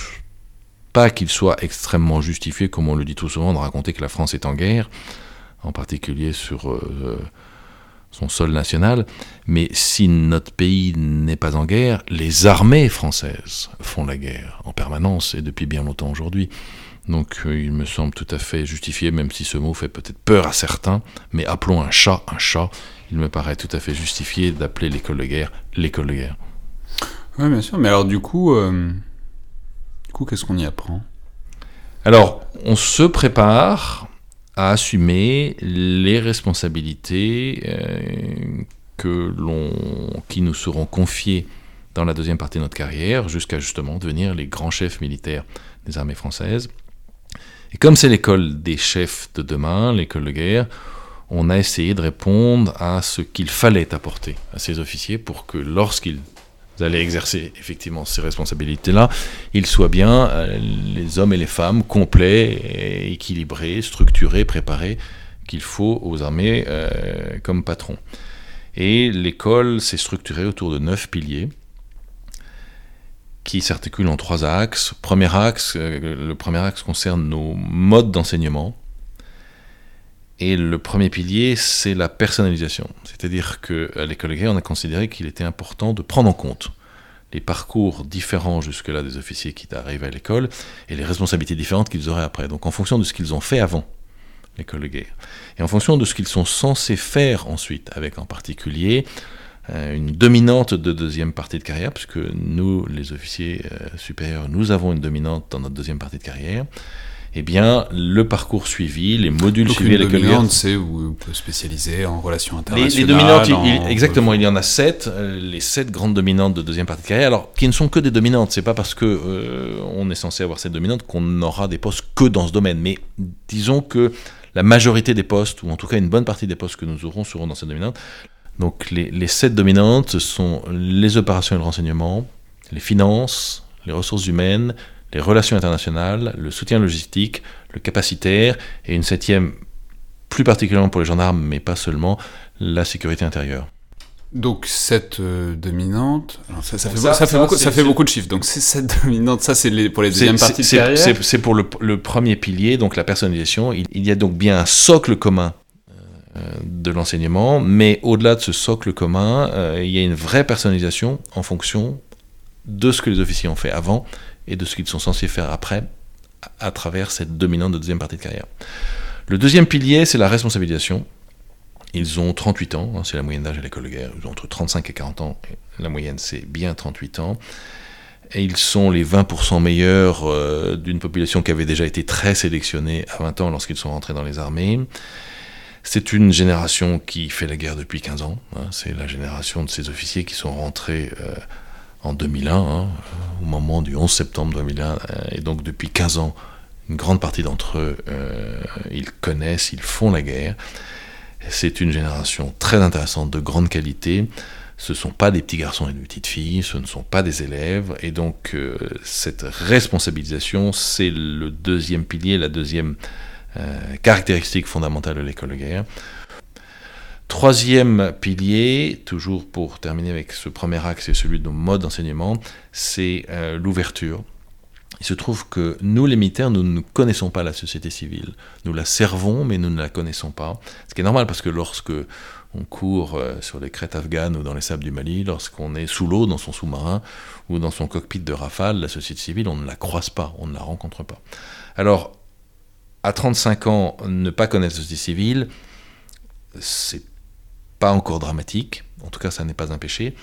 pas qu'il soit extrêmement justifié, comme on le dit tout souvent, de raconter que la France est en guerre, en particulier sur euh, son sol national, mais si notre pays n'est pas en guerre, les armées françaises font la guerre en permanence et depuis bien longtemps aujourd'hui. Donc euh, il me semble tout à fait justifié, même si ce mot fait peut-être peur à certains, mais appelons un chat un chat. Il me paraît tout à fait justifié d'appeler l'école de guerre l'école de guerre. Oui, bien sûr, mais alors du coup, euh, du coup qu'est-ce qu'on y apprend? Alors, on se prépare à assumer les responsabilités euh, que qui nous seront confiées dans la deuxième partie de notre carrière, jusqu'à justement devenir les grands chefs militaires des armées françaises. Et comme c'est l'école des chefs de demain, l'école de guerre, on a essayé de répondre à ce qu'il fallait apporter à ces officiers pour que lorsqu'ils allaient exercer effectivement ces responsabilités-là, ils soient bien euh, les hommes et les femmes complets, équilibrés, structurés, préparés qu'il faut aux armées euh, comme patrons. Et l'école s'est structurée autour de neuf piliers qui s'articule en trois axes. Euh, le premier axe concerne nos modes d'enseignement. Et le premier pilier, c'est la personnalisation. C'est-à-dire qu'à l'école guerre, on a considéré qu'il était important de prendre en compte les parcours différents jusque-là des officiers qui arrivent à l'école et les responsabilités différentes qu'ils auraient après. Donc en fonction de ce qu'ils ont fait avant l'école de guerre, et en fonction de ce qu'ils sont censés faire ensuite, avec en particulier euh, une dominante de deuxième partie de carrière, puisque nous, les officiers euh, supérieurs, nous avons une dominante dans notre deuxième partie de carrière. Eh bien, le parcours suivi, les modules Donc suivis une avec dominante, c'est où on peut spécialiser en relations les, internationales. les dominantes, il- en- il- exactement, il y en a sept, euh, les sept grandes dominantes de deuxième partie de carrière, alors qui ne sont que des dominantes. C'est pas parce que euh, on est censé avoir cette dominante qu'on aura des postes que dans ce domaine. Mais disons que la majorité des postes, ou en tout cas une bonne partie des postes que nous aurons seront dans cette dominante. Donc les, les sept dominantes sont les opérations et le renseignement, les finances, les ressources humaines, les relations internationales, le soutien logistique, le capacitaire, et une septième, plus particulièrement pour les gendarmes, mais pas seulement, la sécurité intérieure. Donc cette euh, dominante, alors ça, ça fait, Ça, beau- ça fait ça, beaucoup, c'est- ça fait c'est- beaucoup de chiffres. Donc c'est cette dominante, ça c'est les- pour les deuxièmes c'est- parties de c'est- carrière. c'est- C'est pour le, le premier pilier, donc la personnalisation. Il, il y a donc bien un socle commun euh, de l'enseignement, mais au-delà de ce socle commun, euh, il y a une vraie personnalisation en fonction de ce que les officiers ont fait avant et de ce qu'ils sont censés faire après à, travers cette dominante de deuxième partie de carrière. Le deuxième pilier, c'est la responsabilisation. Ils ont 38 ans, hein, c'est la moyenne d'âge à l'école de guerre, ils ont entre 35 et 40 ans, la moyenne c'est bien 38 ans. Et ils sont les 20% meilleurs euh, d'une population qui avait déjà été très sélectionnée à 20 ans lorsqu'ils sont rentrés dans les armées. C'est une génération qui fait la guerre depuis 15 ans. hein. C'est la génération de ces officiers qui sont rentrés euh, en 2001, hein, au moment du 11 septembre 2001. euh, et donc depuis 15 ans, une grande partie d'entre eux, euh, ils connaissent, ils font la guerre. C'est une génération très intéressante, de grande qualité. Ce ne sont pas des petits garçons et des petites filles, ce ne sont pas des élèves. Et donc euh, cette responsabilisation, c'est le deuxième pilier, la deuxième caractéristique fondamentale de l'école de guerre. Troisième pilier, toujours pour terminer avec ce premier axe et celui de nos modes d'enseignement, c'est euh, l'ouverture. Il se trouve que nous, les militaires, nous ne connaissons pas la société civile. Nous la servons, mais nous ne la connaissons pas. Ce qui est normal parce que lorsque on court euh, sur les crêtes afghanes ou dans les sables du Mali, lorsqu'on est sous l'eau dans son sous-marin ou dans son cockpit de rafale, la société civile, on ne la croise pas, on ne la rencontre pas. Alors, à 35 ans, ne pas connaître la société civile, c'est pas encore dramatique, en tout cas ça n'est pas un péché.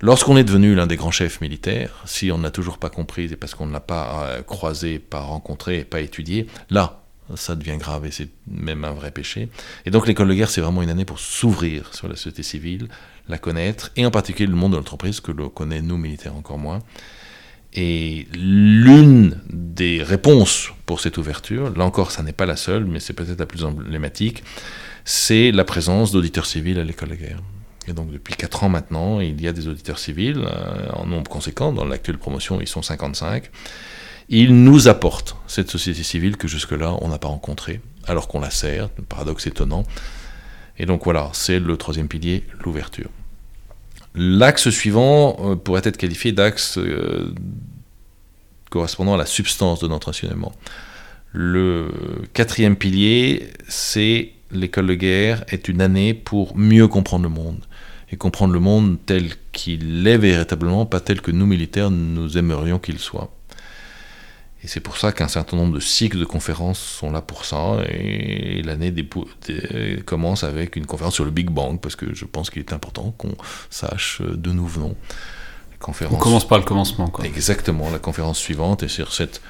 Lorsqu'on est devenu l'un des grands chefs militaires, si on n'a toujours pas compris, c'est parce qu'on ne l'a pas euh, croisé, pas rencontré, pas étudié, là, ça devient grave et c'est même un vrai péché. Et donc l'école de guerre, c'est vraiment une année pour s'ouvrir sur la société civile, la connaître, et en particulier le monde de l'entreprise, que l'on connaît nous militaires encore moins. Et l'une des réponses pour cette ouverture, là encore, ça n'est pas la seule, mais c'est peut-être la plus emblématique, c'est la présence d'auditeurs civils à l'école de guerre. Et donc depuis 4 ans maintenant, il y a des auditeurs civils euh, en nombre conséquent. Dans l'actuelle promotion, ils sont 55. Ils nous apportent cette société civile que jusque-là, on n'a pas rencontrée, alors qu'on la sert, paradoxe étonnant. Et donc voilà, c'est le troisième pilier, l'ouverture. L'axe suivant euh, pourrait être qualifié d'axe euh, correspondant à la substance de notre enseignement. Le quatrième pilier, c'est l'école de guerre est une année pour mieux comprendre le monde et comprendre le monde tel qu'il est véritablement, pas tel que nous militaires nous aimerions qu'il soit. Et c'est pour ça qu'un certain nombre de cycles de conférences sont là pour ça. Et l'année commence avec une conférence sur le Big Bang, parce que je pense qu'il est important qu'on sache d'où nous venons. Conférence... On commence par le commencement. Quoi. Exactement. La conférence suivante est sur cette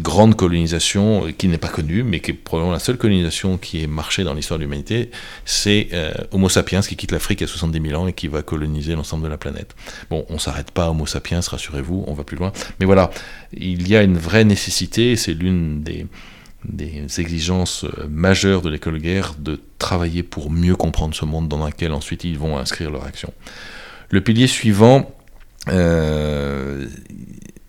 grande colonisation euh, qui n'est pas connue, mais qui est probablement la seule colonisation qui ait marché dans l'histoire de l'humanité, c'est euh, Homo sapiens qui quitte l'Afrique il y a 70 000 ans et qui va coloniser l'ensemble de la planète. Bon, on s'arrête pas à Homo sapiens, rassurez-vous, on va plus loin. Mais voilà, il y a une vraie nécessité, c'est l'une des, des exigences euh, majeures de l'école guerre de travailler pour mieux comprendre ce monde dans lequel ensuite ils vont inscrire leur action. Le pilier suivant,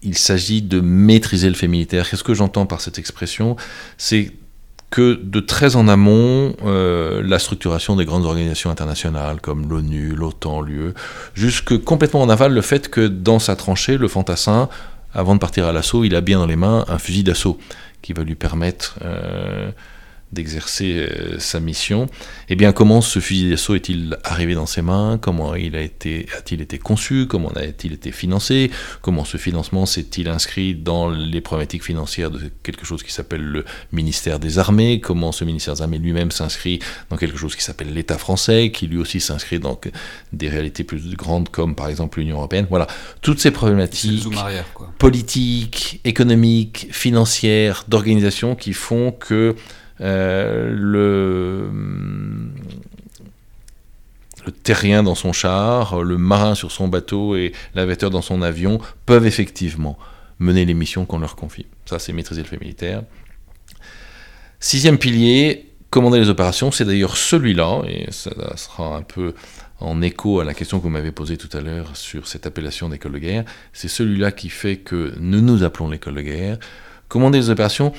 il s'agit de maîtriser le fait militaire. Qu'est-ce que j'entends par cette expression? C'est que de très en amont, euh, la structuration des grandes organisations internationales comme l'ONU, l'OTAN, l'UE, jusque complètement en aval le fait que dans sa tranchée, le fantassin, avant de partir à l'assaut, il a bien dans les mains un fusil d'assaut qui va lui permettre euh, d'exercer euh, sa mission, eh bien comment ce fusil d'assaut est-il arrivé dans ses mains? Comment il a été, a-t-il été conçu? Comment a-t-il été financé? Comment ce financement s'est-il inscrit dans les problématiques financières de quelque chose qui s'appelle le ministère des Armées? Comment ce ministère des Armées lui-même s'inscrit dans quelque chose qui s'appelle l'État français, qui lui aussi s'inscrit dans des réalités plus grandes comme par exemple l'Union européenne? Voilà, toutes ces problématiques politiques, économiques, financières, d'organisation qui font que le, le terrien dans son char, le marin sur son bateau et l'aviateur dans son avion peuvent effectivement mener les missions qu'on leur confie. Ça, c'est maîtriser le fait militaire. Sixième pilier, commander les opérations, c'est d'ailleurs celui-là, et ça sera un peu en écho à la question que vous m'avez posée tout à l'heure sur cette appellation d'école de guerre, c'est celui-là qui fait que nous nous appelons l'école de guerre. Commander les opérations,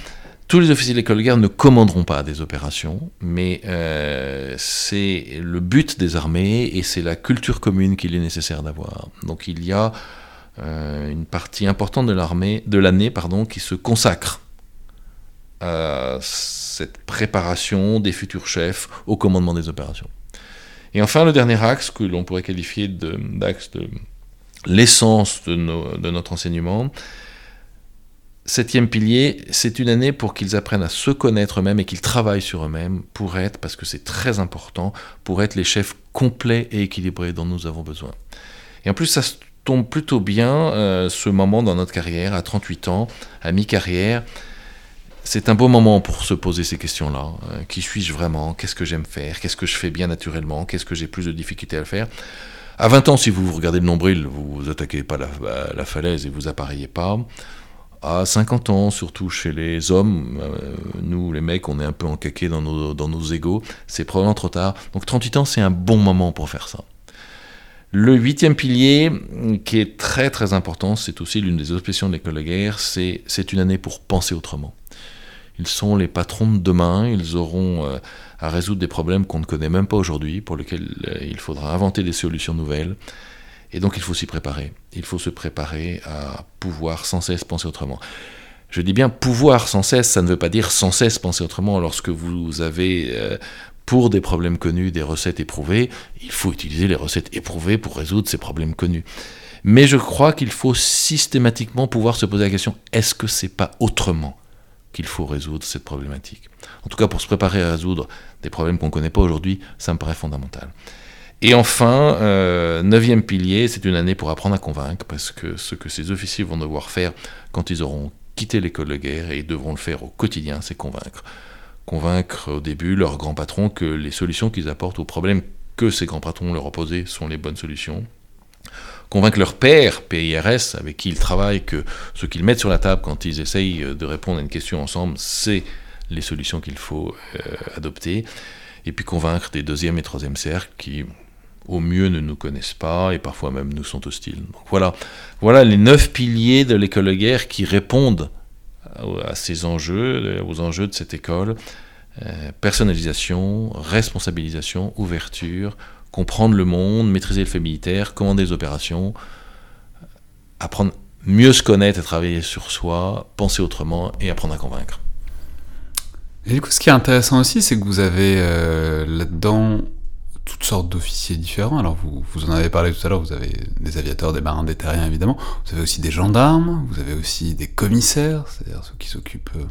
tous les officiers de l'école de guerre ne commanderont pas des opérations, mais euh, c'est le but des armées et c'est la culture commune qu'il est nécessaire d'avoir. Donc il y a euh, une partie importante de l'armée, de l'année, pardon, qui se consacre à cette préparation des futurs chefs au commandement des opérations. Et enfin, le dernier axe que l'on pourrait qualifier d'axe de, l'essence de, de notre enseignement, Septième pilier, c'est une année pour qu'ils apprennent à se connaître eux-mêmes et qu'ils travaillent sur eux-mêmes pour être, parce que c'est très important, pour être les chefs complets et équilibrés dont nous avons besoin. Et en plus, ça tombe plutôt bien, euh, ce moment dans notre carrière, à 38 ans, à mi-carrière. C'est un beau moment pour se poser ces questions-là. Euh, qui suis-je vraiment? Qu'est-ce que j'aime faire? Qu'est-ce que je fais bien naturellement? Qu'est-ce que j'ai plus de difficultés à faire? À 20 ans, si vous regardez le nombril, vous vous attaquez pas la, la falaise et vous appareillez pas à 50 ans, surtout chez les hommes, euh, nous les mecs, on est un peu encaqués dans nos, dans nos égaux, c'est probablement trop tard. Donc 38 ans, c'est un bon moment pour faire ça. Le huitième pilier, qui est très très important, c'est aussi l'une des expressions de l'école de guerre, c'est une année pour penser autrement. Ils sont les patrons de demain, ils auront euh, à résoudre des problèmes qu'on ne connaît même pas aujourd'hui, pour lesquels euh, il faudra inventer des solutions nouvelles. Et donc il faut s'y préparer. Il faut se préparer à pouvoir sans cesse penser autrement. Je dis bien pouvoir sans cesse, ça ne veut pas dire sans cesse penser autrement. Lorsque vous avez euh, pour des problèmes connus des recettes éprouvées, il faut utiliser les recettes éprouvées pour résoudre ces problèmes connus. Mais je crois qu'il faut systématiquement pouvoir se poser la question est-ce que c'est pas autrement qu'il faut résoudre cette problématique? En tout cas, pour se préparer à résoudre des problèmes qu'on ne connaît pas aujourd'hui, ça me paraît fondamental. Et enfin, euh, neuvième pilier, c'est une année pour apprendre à convaincre, parce que ce que ces officiers vont devoir faire quand ils auront quitté l'école de guerre et devront le faire au quotidien, c'est convaincre. Convaincre au début leurs grands patrons que les solutions qu'ils apportent aux problèmes que ces grands patrons leur ont posés sont les bonnes solutions. Convaincre leur père, PIRS, avec qui ils travaillent, que ce qu'ils mettent sur la table quand ils essayent de répondre à une question ensemble, c'est les solutions qu'il faut euh, adopter. Et puis convaincre des deuxième et troisième cercles qui, au mieux ne nous connaissent pas et parfois même nous sont hostiles. Donc voilà, voilà les neuf piliers de l'école de guerre qui répondent à ces enjeux, aux enjeux de cette école. Euh, personnalisation, responsabilisation, ouverture, comprendre le monde, maîtriser le fait militaire, commander des opérations, apprendre mieux se connaître et travailler sur soi, penser autrement et apprendre à convaincre. Et du coup, ce qui est intéressant aussi, c'est que vous avez euh, là-dedans toutes sortes d'officiers différents. Alors vous, vous en avez parlé tout à l'heure, vous avez des aviateurs, des marins, des terriens évidemment. Vous avez aussi des gendarmes, vous avez aussi des commissaires, c'est-à-dire ceux qui s'occupent euh,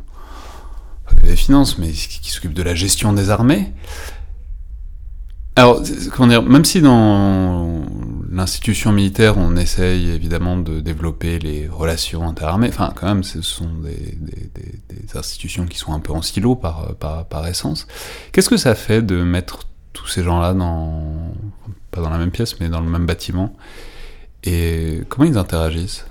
pas que des finances, mais qui, s'occupent de la gestion des armées. Alors, comment dire, même si dans l'institution militaire, on essaye évidemment de développer les relations interarmées, enfin, quand même, ce sont des, institutions qui sont un peu en silo par, par essence. Qu'est-ce que ça fait de mettre tous ces gens-là pas dans la même pièce, mais dans le même bâtiment. Et comment ils interagissent?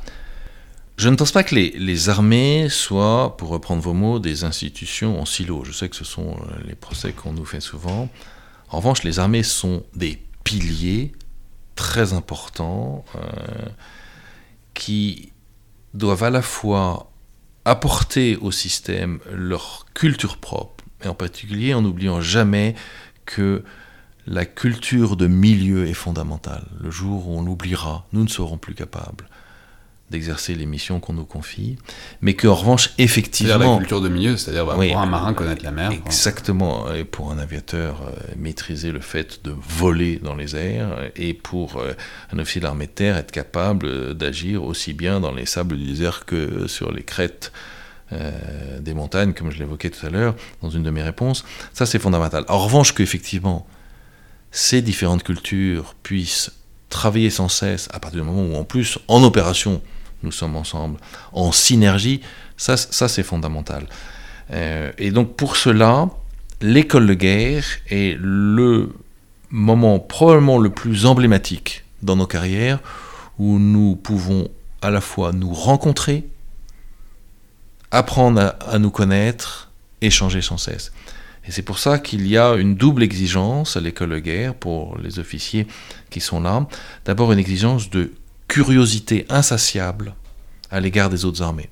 Je ne pense pas que les, les, armées soient, pour reprendre vos mots, des institutions en silo. Je sais que ce sont euh, les procès qu'on nous fait souvent. En revanche, les armées sont des piliers très importants euh, qui doivent à la fois apporter au système leur culture propre, et en particulier en n'oubliant jamais que la culture de milieu est fondamentale. Le jour où on l'oubliera, nous ne serons plus capables d'exercer les missions qu'on nous confie, mais qu'en revanche, effectivement... La culture de milieu, c'est-à-dire bah, pour un marin connaître la mer. Exactement, et pour un aviateur euh, maîtriser le fait de voler dans les airs, et pour euh, un officier de l'armée de terre être capable euh, d'agir aussi bien dans les sables du désert que sur les crêtes euh, des montagnes, comme je l'évoquais tout à l'heure dans une de mes réponses. Ça, c'est fondamental. En revanche, qu'effectivement, ces différentes cultures puissent travailler sans cesse à partir du moment où, en plus, en opération, nous sommes ensemble, en synergie, ça, ça c'est fondamental. Euh, et donc, pour cela, l'école de guerre est le moment probablement le plus emblématique dans nos carrières où nous pouvons à la fois nous rencontrer, apprendre à, nous connaître, échanger sans cesse. Et c'est pour ça qu'il y a une double exigence à l'école de guerre pour les officiers qui sont là. D'abord une exigence de curiosité insatiable à l'égard des autres armées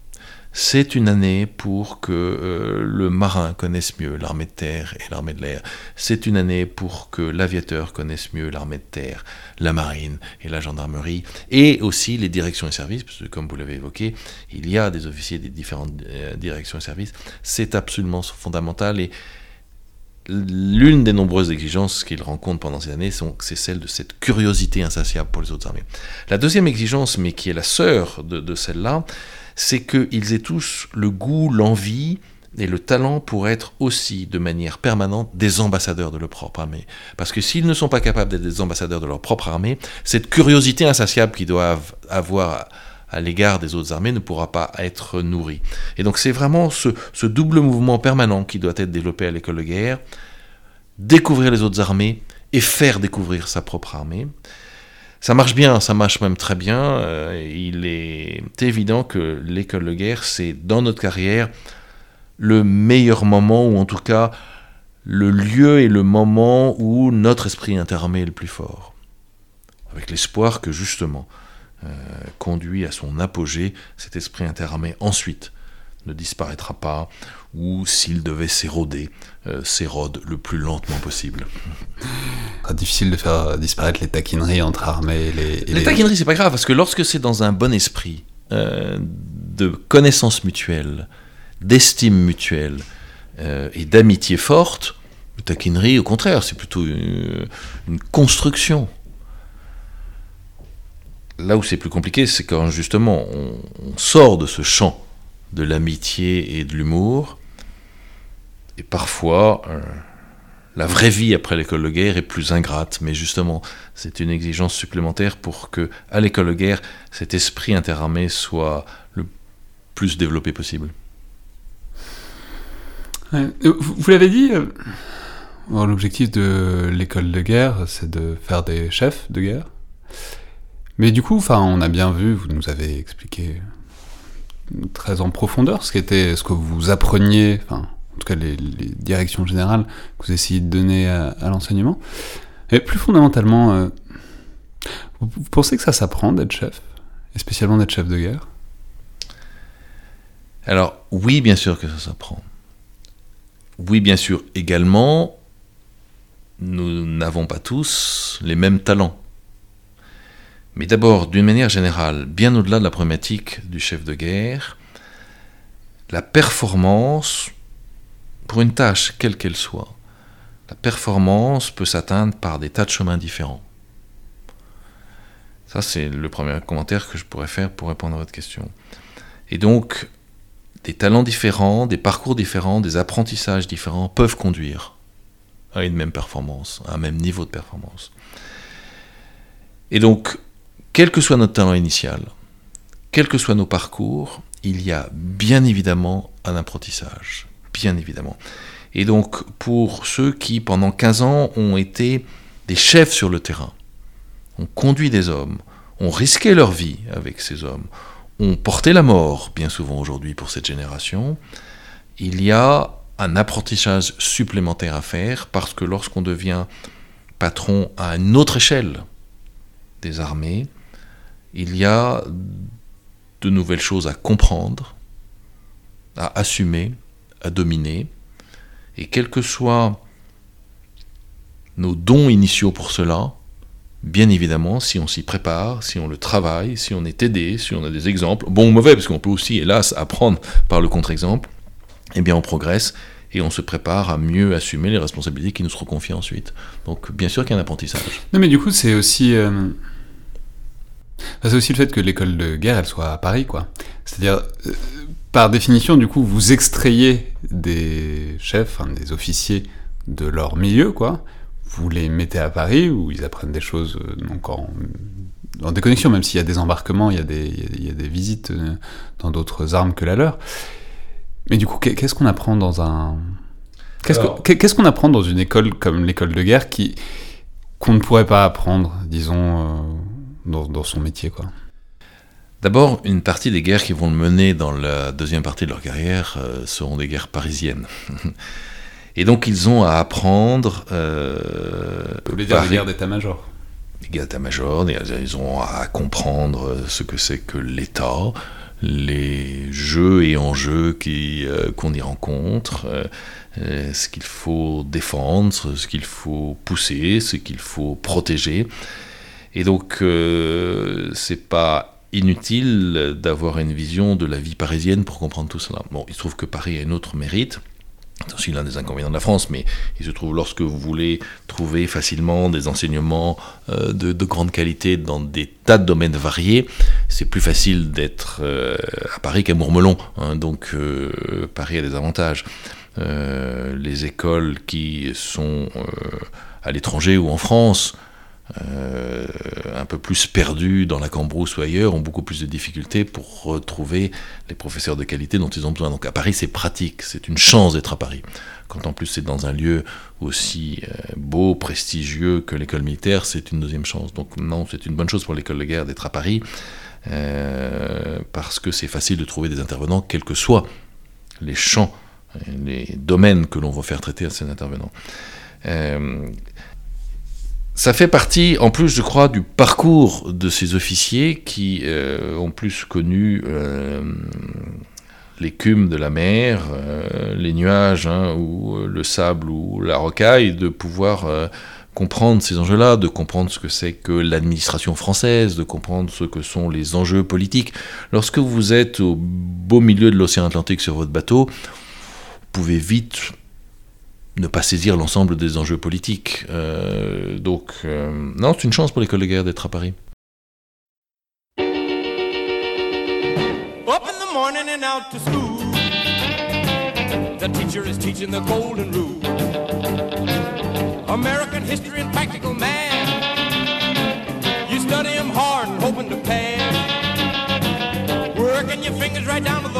c'est une année pour que euh, le marin connaisse mieux l'armée de terre et l'armée de l'air. C'est une année pour que l'aviateur connaisse mieux l'armée de terre, la marine et la gendarmerie, et aussi les directions et services, parce que comme vous l'avez évoqué, il y a des officiers des différentes euh, directions et services. C'est absolument fondamental et l'une des nombreuses exigences qu'il rencontre pendant ces années, c'est celle de cette curiosité insatiable pour les autres armées. La deuxième exigence, mais qui est la sœur de celle-là, c'est qu'ils aient tous le goût, l'envie et le talent pour être aussi, de manière permanente, des ambassadeurs de leur propre armée. Parce que s'ils ne sont pas capables d'être des ambassadeurs de leur propre armée, cette curiosité insatiable qu'ils doivent avoir à l'égard des autres armées ne pourra pas être nourrie. Et donc c'est vraiment ce, ce double mouvement permanent qui doit être développé à l'école de guerre, découvrir les autres armées et faire découvrir sa propre armée. Ça marche bien, ça marche même très bien. Euh, il est évident que l'école de guerre, c'est dans notre carrière le meilleur moment, ou en tout cas le lieu et le moment où notre esprit interarmé est le plus fort. Avec l'espoir que justement euh, conduit à son apogée cet esprit interarmé ensuite ne disparaîtra pas, ou s'il devait s'éroder, euh, s'érode le plus lentement possible. difficile de faire disparaître les taquineries entre armées et les. les, taquineries, c'est pas grave, parce que lorsque c'est dans un bon esprit euh, de connaissance mutuelle, d'estime mutuelle euh, et d'amitié forte, les taquineries, au contraire, c'est plutôt une, construction. Là où c'est plus compliqué, c'est quand justement on, sort de ce champ de l'amitié et de l'humour, et parfois. Euh, la vraie vie après l'école de guerre est plus ingrate, mais justement, c'est une exigence supplémentaire pour que, à l'école de guerre, cet esprit interarmé soit le plus développé possible. vous, l'avez dit, euh, l'objectif de l'école de guerre, c'est de faire des chefs de guerre. Mais du coup, enfin, on a bien vu, vous nous avez expliqué très en profondeur ce qu'était, ce que vous appreniez, enfin, en tout cas les, directions générales que vous essayez de donner à, l'enseignement. Et plus fondamentalement, euh, vous, pensez que ça s'apprend d'être chef, et spécialement d'être chef de guerre? Alors oui, bien sûr que ça s'apprend. Oui, bien sûr également, nous n'avons pas tous les mêmes talents. Mais d'abord, d'une manière générale, bien au-delà de la problématique du chef de guerre, la performance pour une tâche, quelle qu'elle soit, la performance peut s'atteindre par des tas de chemins différents. Ça, c'est le premier commentaire que je pourrais faire pour répondre à votre question. Et donc, des talents différents, des parcours différents, des apprentissages différents peuvent conduire à une même performance, à un même niveau de performance. Et donc, quel que soit notre talent initial, quels que soient nos parcours, il y a bien évidemment un apprentissage bien évidemment. Et donc, pour ceux qui, pendant 15 ans, ont été des chefs sur le terrain, ont conduit des hommes, ont risqué leur vie avec ces hommes, ont porté la mort, bien souvent aujourd'hui pour cette génération, il y a un apprentissage supplémentaire à faire parce que lorsqu'on devient patron à une autre échelle des armées, il y a de nouvelles choses à comprendre, à assumer, à dominer. Et quels que soient nos dons initiaux pour cela, bien évidemment, si on s'y prépare, si on le travaille, si on est aidé, si on a des exemples, bon ou mauvais, parce qu'on peut aussi, hélas, apprendre par le contre-exemple, eh bien on progresse et on se prépare à mieux assumer les responsabilités qui nous seront confiées ensuite. Donc bien sûr qu'il y a un apprentissage. Non mais du coup c'est aussi... Euh, c'est aussi le fait que l'école de guerre, elle soit à Paris, quoi. C'est-à-dire, euh, par définition, du coup, vous extrayez des chefs, des officiers de leur milieu, quoi. Vous les mettez à Paris, où ils apprennent des choses euh, donc en, en déconnexion, même s'il y a des embarquements, il y a des, il y a des visites euh, dans d'autres armes que la leur. Mais du coup, qu'est-ce qu'on apprend dans un... Qu'est-ce qu'on apprend dans une école comme l'école de guerre qui qu'on ne pourrait pas apprendre, disons, dans, dans son métier, quoi D'abord, une partie des guerres qui vont le mener dans la deuxième partie de leur carrière euh, seront des guerres parisiennes. Et donc, ils ont à apprendre. Euh, Vous voulez dire des guerres d'état-major Des guerres d'état-major, ils ont à comprendre ce que c'est que l'État, les jeux et enjeux euh, qu'on y rencontre, euh, ce qu'il faut défendre, ce qu'il faut pousser, ce qu'il faut protéger. Et donc, c'est pas inutile d'avoir une vision de la vie parisienne pour comprendre tout cela. Bon, il se trouve que Paris a un autre mérite. C'est aussi l'un des inconvénients de la France, mais il se trouve lorsque vous voulez trouver facilement des enseignements euh, de, grande qualité dans des tas de domaines variés, c'est plus facile d'être euh, à Paris qu'à Mourmelon. Hein. donc euh, Paris a des avantages. les écoles qui sont à l'étranger ou en France euh, un peu plus perdus dans la Cambrousse ou ailleurs, ont beaucoup plus de difficultés pour retrouver les professeurs de qualité dont ils ont besoin. Donc à Paris, c'est pratique, c'est une chance d'être à Paris. Quand en plus c'est dans un lieu aussi euh, beau, prestigieux que l'école militaire, c'est une deuxième chance. Donc non, c'est une bonne chose pour l'école de guerre d'être à Paris, euh, parce que c'est facile de trouver des intervenants, quels que soient les champs, les domaines que l'on va faire traiter à ces intervenants. Ça fait partie, en plus, je crois, du parcours de ces officiers qui euh, ont plus connu euh, l'écume de la mer, euh, les nuages, hein, ou le sable ou la rocaille, de pouvoir comprendre ces enjeux-là, de comprendre ce que c'est que l'administration française, de comprendre ce que sont les enjeux politiques. Lorsque vous êtes au beau milieu de l'océan Atlantique sur votre bateau, vous pouvez vite ne pas saisir l'ensemble des enjeux politiques. Euh, donc, euh, non, c'est une chance pour de guerre d'être à Paris. Up in the morning and out to school. The teacher is teaching the golden rule. American history and practical math. You study them hard and hoping to pass. Working your fingers right down to the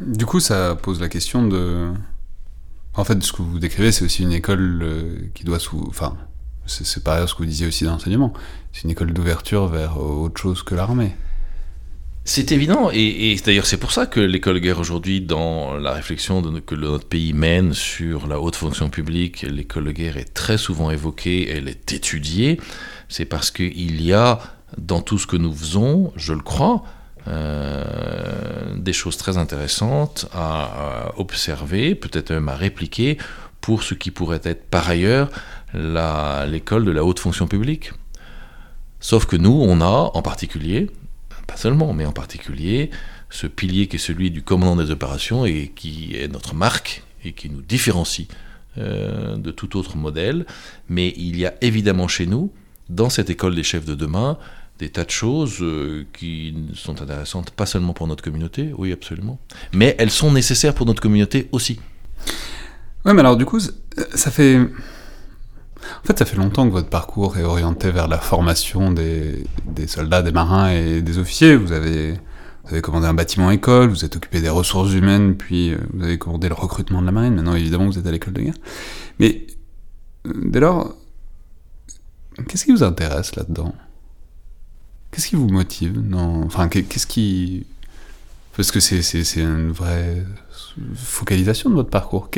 Du coup, ça pose la question de. En fait, ce que vous décrivez, c'est aussi une école euh, qui doit sous. Enfin, c'est pareil à ce que vous disiez aussi dans l'enseignement. C'est une école d'ouverture vers autre chose que l'armée. C'est évident, et, d'ailleurs c'est pour ça que l'école guerre aujourd'hui, dans la réflexion que notre pays mène sur la haute fonction publique, l'école de guerre est très souvent évoquée, elle est étudiée, c'est parce qu'il y a dans tout ce que nous faisons, je le crois, euh, des choses très intéressantes à, observer, peut-être même à répliquer pour ce qui pourrait être par ailleurs l'école de la haute fonction publique. Sauf que nous, on a en particulier, pas seulement, mais en particulier, ce pilier qui est celui du commandant des opérations et qui est notre marque et qui nous différencie euh, de tout autre modèle. Mais il y a évidemment chez nous, dans cette école des chefs de demain, des tas de choses euh, qui sont intéressantes, pas seulement pour notre communauté, oui absolument, mais elles sont nécessaires pour notre communauté aussi. Ouais, mais alors du coup, ça fait. En fait, ça fait longtemps que votre parcours est orienté vers la formation des, des soldats, des marins et des officiers. Vous avez, commandé un bâtiment école, vous êtes occupé des ressources humaines, puis euh, vous avez commandé le recrutement de la marine. Maintenant, évidemment, vous êtes à l'école de guerre. Mais euh, dès lors, qu'est-ce qui vous intéresse là-dedans? Qu'est-ce qui vous motive non Enfin, qu'est- qu'est-ce qui. Parce que c'est une vraie focalisation de votre parcours.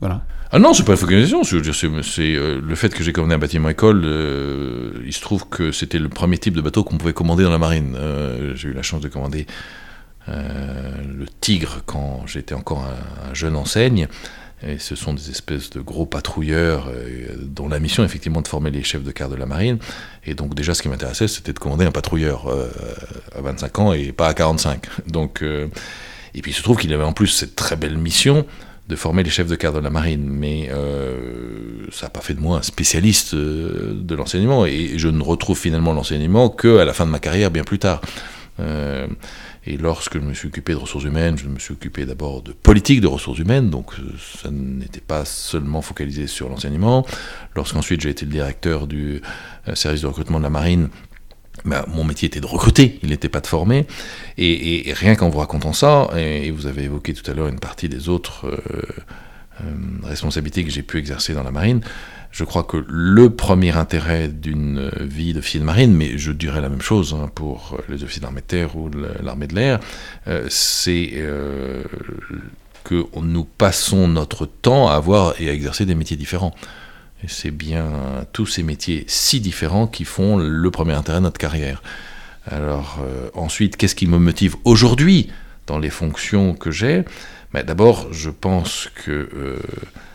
Voilà. Ah non, c'est pas une focalisation, c'est euh, le fait que j'ai commandé un bâtiment école, euh, il se trouve que c'était le premier type de bateau qu'on pouvait commander dans la marine. Euh, j'ai eu la chance de commander euh, le Tigre quand j'étais encore un, un jeune enseigne. Et ce sont des espèces de gros patrouilleurs dont la mission effectivement de former les chefs de quart de la marine. Et donc déjà ce qui m'intéressait c'était de commander un patrouilleur à 25 ans et pas à 45. Donc, Et puis il se trouve qu'il avait en plus cette très belle mission de former les chefs de cadre de la marine, mais euh, ça n'a pas fait de moi un spécialiste euh, de l'enseignement, et je ne retrouve finalement l'enseignement qu'à la fin de ma carrière, bien plus tard. Euh, et lorsque je me suis occupé de ressources humaines, je me suis occupé d'abord de politique de ressources humaines, donc ça n'était pas seulement focalisé sur l'enseignement. Lorsqu'ensuite j'ai été le directeur du service de recrutement de la marine, bah, mon métier était de recruter, il n'était pas de former. Et, rien qu'en vous racontant ça, et, vous avez évoqué tout à l'heure une partie des autres euh, euh, responsabilités que j'ai pu exercer dans la marine, je crois que le premier intérêt d'une vie d'officier de marine, mais je dirais la même chose hein, pour les officiers d'armée de terre ou de l'armée de l'air, euh, c'est que nous passons notre temps à avoir et à exercer des métiers différents. C'est bien tous ces métiers si différents qui font le premier intérêt de notre carrière. Alors euh, ensuite, qu'est-ce qui me motive aujourd'hui dans les fonctions que j'ai? Ben, D'abord, je pense que euh,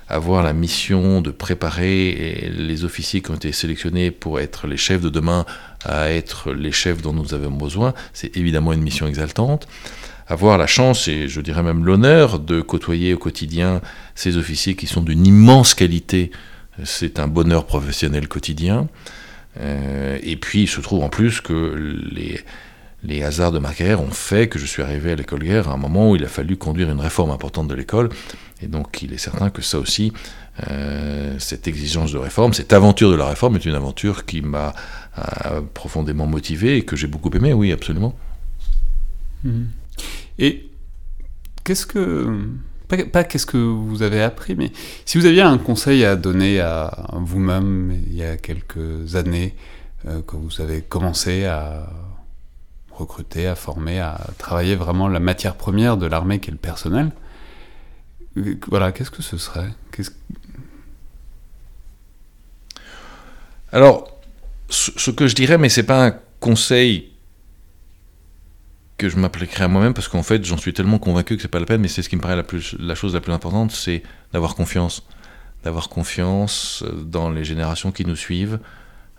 avoir la mission de préparer les officiers qui ont été sélectionnés pour être les chefs de demain à être les chefs dont nous avons besoin, c'est évidemment une mission exaltante avoir la chance et je dirais même l'honneur de côtoyer au quotidien ces officiers qui sont d'une immense qualité c'est un bonheur professionnel quotidien. Euh, et puis il se trouve en plus que les, les hasards de ma carrière ont fait que je suis arrivé à l'école guerre à un moment où il a fallu conduire une réforme importante de l'école. Et donc il est certain que ça aussi, euh, cette exigence de réforme, cette aventure de la réforme est une aventure qui m'a profondément motivé et que j'ai beaucoup aimé, oui, absolument. Et qu'est-ce que pas, qu'est-ce que vous avez appris, mais si vous aviez un conseil à donner à vous-même il y a quelques années, euh, quand vous avez commencé à recruter, à former, à travailler vraiment la matière première de l'armée qui est le personnel, euh, voilà, qu'est-ce que ce serait? Alors, ce que je dirais, mais c'est pas un conseil que je m'appliquerai à moi-même parce qu'en fait j'en suis tellement convaincu que c'est pas la peine mais c'est ce qui me paraît la, plus, la chose la plus importante c'est d'avoir confiance. D'avoir confiance dans les générations qui nous suivent.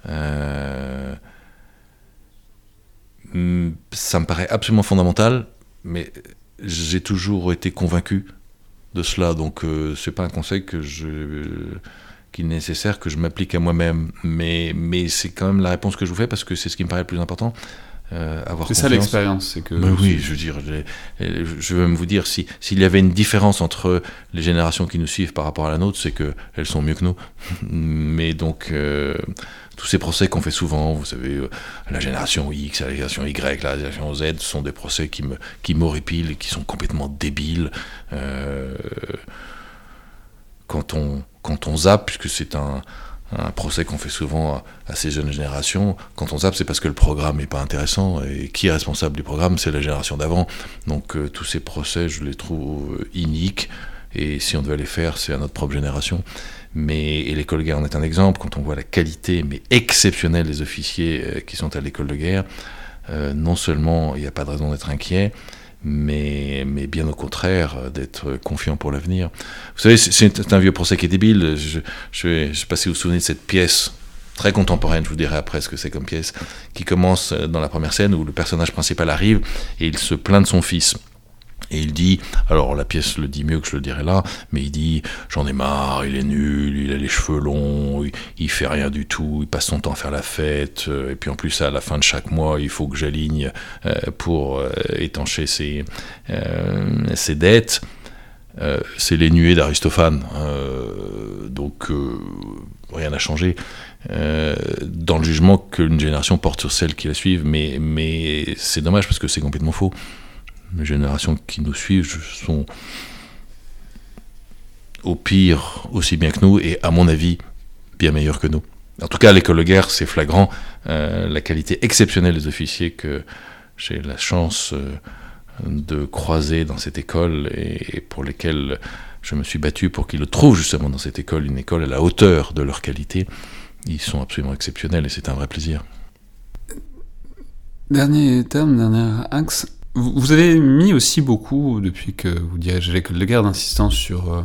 Euh, ça me paraît absolument fondamental mais j'ai toujours été convaincu de cela donc euh, c'est pas un conseil que je qu'il est nécessaire que je m'applique à moi-même. Mais mais c'est quand même la réponse que je vous fais parce que c'est ce qui me paraît le plus important euh, c'est ça l'expérience, c'est que. Mais oui, je veux dire, je veux même vous dire, si s'il y avait une différence entre les générations qui nous suivent par rapport à la nôtre, c'est que elles sont mieux que nous. Mais donc euh, tous ces procès qu'on fait souvent, vous savez, euh, la génération X, la génération Y, la génération Z, sont des procès qui me qui m'horripilent et qui sont complètement débiles. quand on quand on zappe, puisque c'est un un procès qu'on fait souvent à, ces jeunes générations. Quand on zappe, c'est parce que le programme n'est pas intéressant. Et qui est responsable du programme C'est la génération d'avant. Donc euh, tous ces procès, je les trouve iniques. Et si on devait les faire, c'est à notre propre génération. Mais et l'école de guerre en est un exemple. Quand on voit la qualité, mais exceptionnelle, des officiers euh, qui sont à l'école de guerre, euh, non seulement il n'y a pas de raison d'être inquiet, mais, bien au contraire, euh, d'être confiant pour l'avenir. Vous savez, c'est un vieux procès qui est débile. Je, je, je sais pas si vous vous souvenez de cette pièce très contemporaine, je vous dirai après ce que c'est comme pièce, qui commence euh, dans la première scène où le personnage principal arrive et il se plaint de son fils. Et il dit, alors la pièce le dit mieux que je le dirais là, mais il dit j'en ai marre, il est nul, il a les cheveux longs, il, fait rien du tout, il passe son temps à faire la fête, euh, et puis en plus à la fin de chaque mois il faut que j'aligne euh, pour euh, étancher ses, ses dettes. c'est les nuées d'Aristophane, donc rien n'a changé dans le jugement qu'une génération porte sur celle qui la suivent, mais, mais c'est dommage parce que c'est complètement faux les générations qui nous suivent sont au pire aussi bien que nous et à mon avis bien meilleurs que nous. En tout cas, à l'école de guerre, c'est flagrant euh, la qualité exceptionnelle des officiers que j'ai la chance euh, de croiser dans cette école et, pour lesquels je me suis battu pour qu'ils trouvent justement dans cette école, une école à la hauteur de leur qualité. Ils sont absolument exceptionnels et c'est un vrai plaisir. Dernier terme, dernier axe, vous avez mis aussi beaucoup, depuis que vous dirigez l'école de guerre, d'insistance sur euh,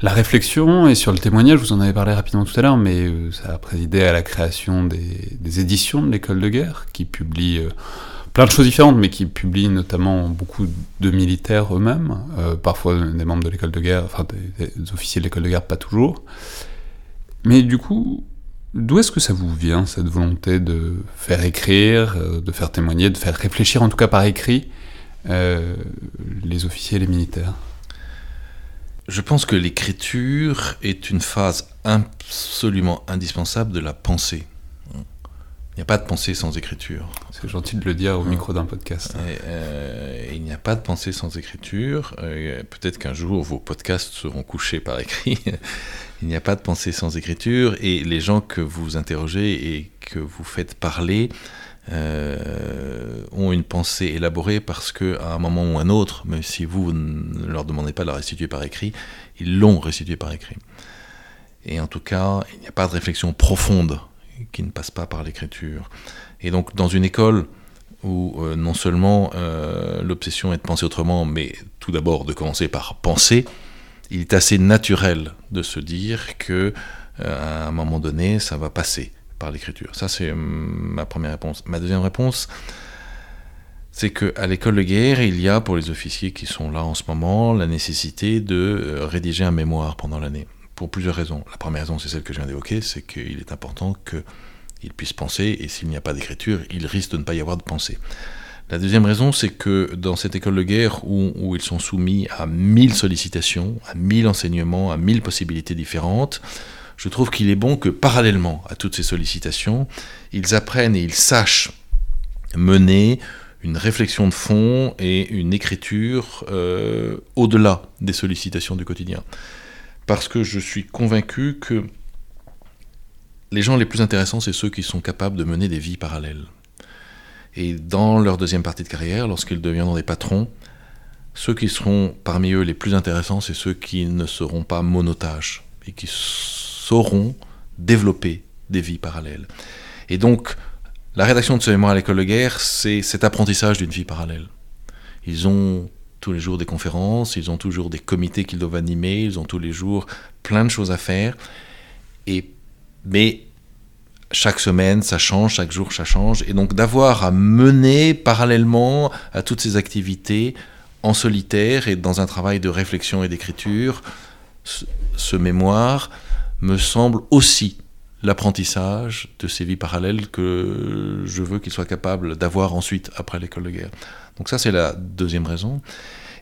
la réflexion et sur le témoignage. Vous en avez parlé rapidement tout à l'heure, mais euh, ça a présidé à la création des, éditions de l'école de guerre, qui publie euh, plein de choses différentes, mais qui publient notamment beaucoup de militaires eux-mêmes, parfois des membres de l'école de guerre, enfin des, des officiers de l'école de guerre, pas toujours. Mais du coup, d'où est-ce que ça vous vient, cette volonté de faire écrire, euh, de faire témoigner, de faire réfléchir, en tout cas par écrit, euh, les officiers et les militaires? Je pense que l'écriture est une phase absolument indispensable de la pensée. Il n'y a pas de pensée sans écriture. C'est gentil de le dire au micro d'un podcast. Et, euh, il n'y a pas de pensée sans écriture. Peut-être qu'un jour vos podcasts seront couchés par écrit. Il n'y a pas de pensée sans écriture. Et les gens que vous interrogez et que vous faites parler euh, ont une pensée élaborée parce qu'à un moment ou un autre, même si vous ne leur demandez pas de la restituer par écrit, ils l'ont restitué par écrit. Et en tout cas, il n'y a pas de réflexion profonde qui ne passe pas par l'écriture. Et donc dans une école où euh, non seulement euh, l'obsession est de penser autrement, mais tout d'abord de commencer par penser, il est assez naturel de se dire que euh, à un moment donné, ça va passer par l'écriture. Ça, c'est ma première réponse. Ma deuxième réponse, c'est qu'à l'école de guerre, il y a pour les officiers qui sont là en ce moment la nécessité de rédiger un mémoire pendant l'année pour plusieurs raisons. La première raison, c'est celle que je viens d'évoquer, c'est qu'il est important qu'ils puissent penser, et s'il n'y a pas d'écriture, il risque de ne pas y avoir de pensée. La deuxième raison, c'est que dans cette école de guerre où, ils sont soumis à mille sollicitations, à mille enseignements, à mille possibilités différentes, je trouve qu'il est bon que parallèlement à toutes ces sollicitations, ils apprennent et ils sachent mener une réflexion de fond et une écriture euh, au-delà des sollicitations du quotidien parce que je suis convaincu que les gens les plus intéressants, c'est ceux qui sont capables de mener des vies parallèles. Et dans leur deuxième partie de carrière, lorsqu'ils deviendront des patrons, ceux qui seront parmi eux les plus intéressants, c'est ceux qui ne seront pas monotages et qui sauront développer des vies parallèles. Et donc, la rédaction de ce mémoire à l'école de guerre, c'est cet apprentissage d'une vie parallèle. Ils ont tous les jours des conférences, ils ont toujours des comités qu'ils doivent animer, ils ont tous les jours plein de choses à faire. Et, mais chaque semaine, ça change, chaque jour, ça change. Et donc d'avoir à mener parallèlement à toutes ces activités en solitaire et dans un travail de réflexion et d'écriture, ce, mémoire me semble aussi l'apprentissage de ces vies parallèles que je veux qu'ils soient capables d'avoir ensuite après l'école de guerre. Donc ça, c'est la deuxième raison.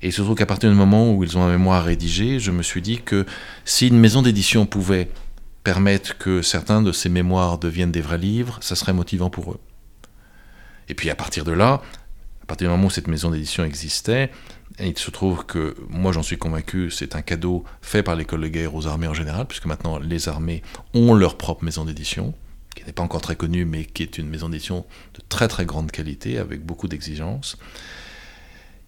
Et surtout qu'à partir du moment où ils ont un mémoire rédigé, je me suis dit que si une maison d'édition pouvait permettre que certains de ces mémoires deviennent des vrais livres, ça serait motivant pour eux. Et puis à partir de là, à partir du moment où cette maison d'édition existait, il se trouve que moi j'en suis convaincu, c'est un cadeau fait par l'école de guerre aux armées en général, puisque maintenant les armées ont leur propre maison d'édition, qui n'est pas encore très connue, mais qui est une maison d'édition de très très grande qualité, avec beaucoup d'exigences.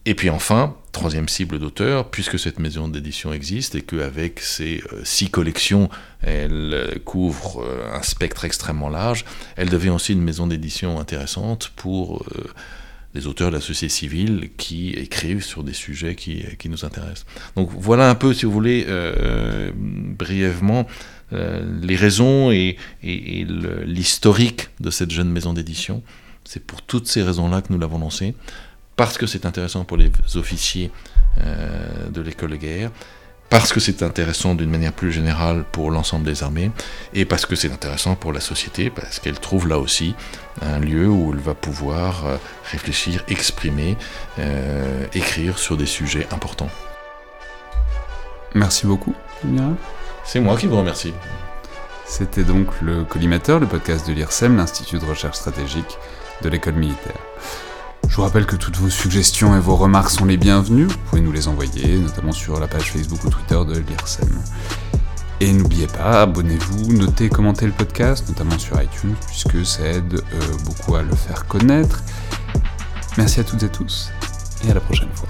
Et puis enfin, troisième cible d'auteur, puisque cette maison d'édition existe et qu'avec ses euh, six collections, elle couvre euh, un spectre extrêmement large, elle devient aussi une maison d'édition intéressante pour euh, les auteurs de la société civile qui écrivent sur des sujets qui, nous intéressent. Donc voilà un peu, si vous voulez, euh, brièvement, euh, les raisons et l'historique de cette jeune maison d'édition. C'est pour toutes ces raisons-là que nous l'avons lancée, parce que c'est intéressant pour les officiers euh, de l'école de guerre, parce que c'est intéressant d'une manière plus générale pour l'ensemble des armées, et parce que c'est intéressant pour la société, parce qu'elle trouve là aussi un lieu où elle va pouvoir euh, réfléchir, exprimer, euh, écrire sur des sujets importants. Merci beaucoup, Mira. C'est moi qui vous remercie. C'était donc le Collimateur, le podcast de l'IRSEM, l'Institut de recherche stratégique de l'école militaire. Je vous rappelle que toutes vos suggestions et vos remarques sont les bienvenues. Vous pouvez nous les envoyer, notamment sur la page Facebook ou Twitter de l'IRSEM. Et n'oubliez pas, abonnez-vous, notez, commentez le podcast, notamment sur iTunes, puisque ça aide euh, beaucoup à le faire connaître. Merci à toutes et tous, et à la prochaine fois.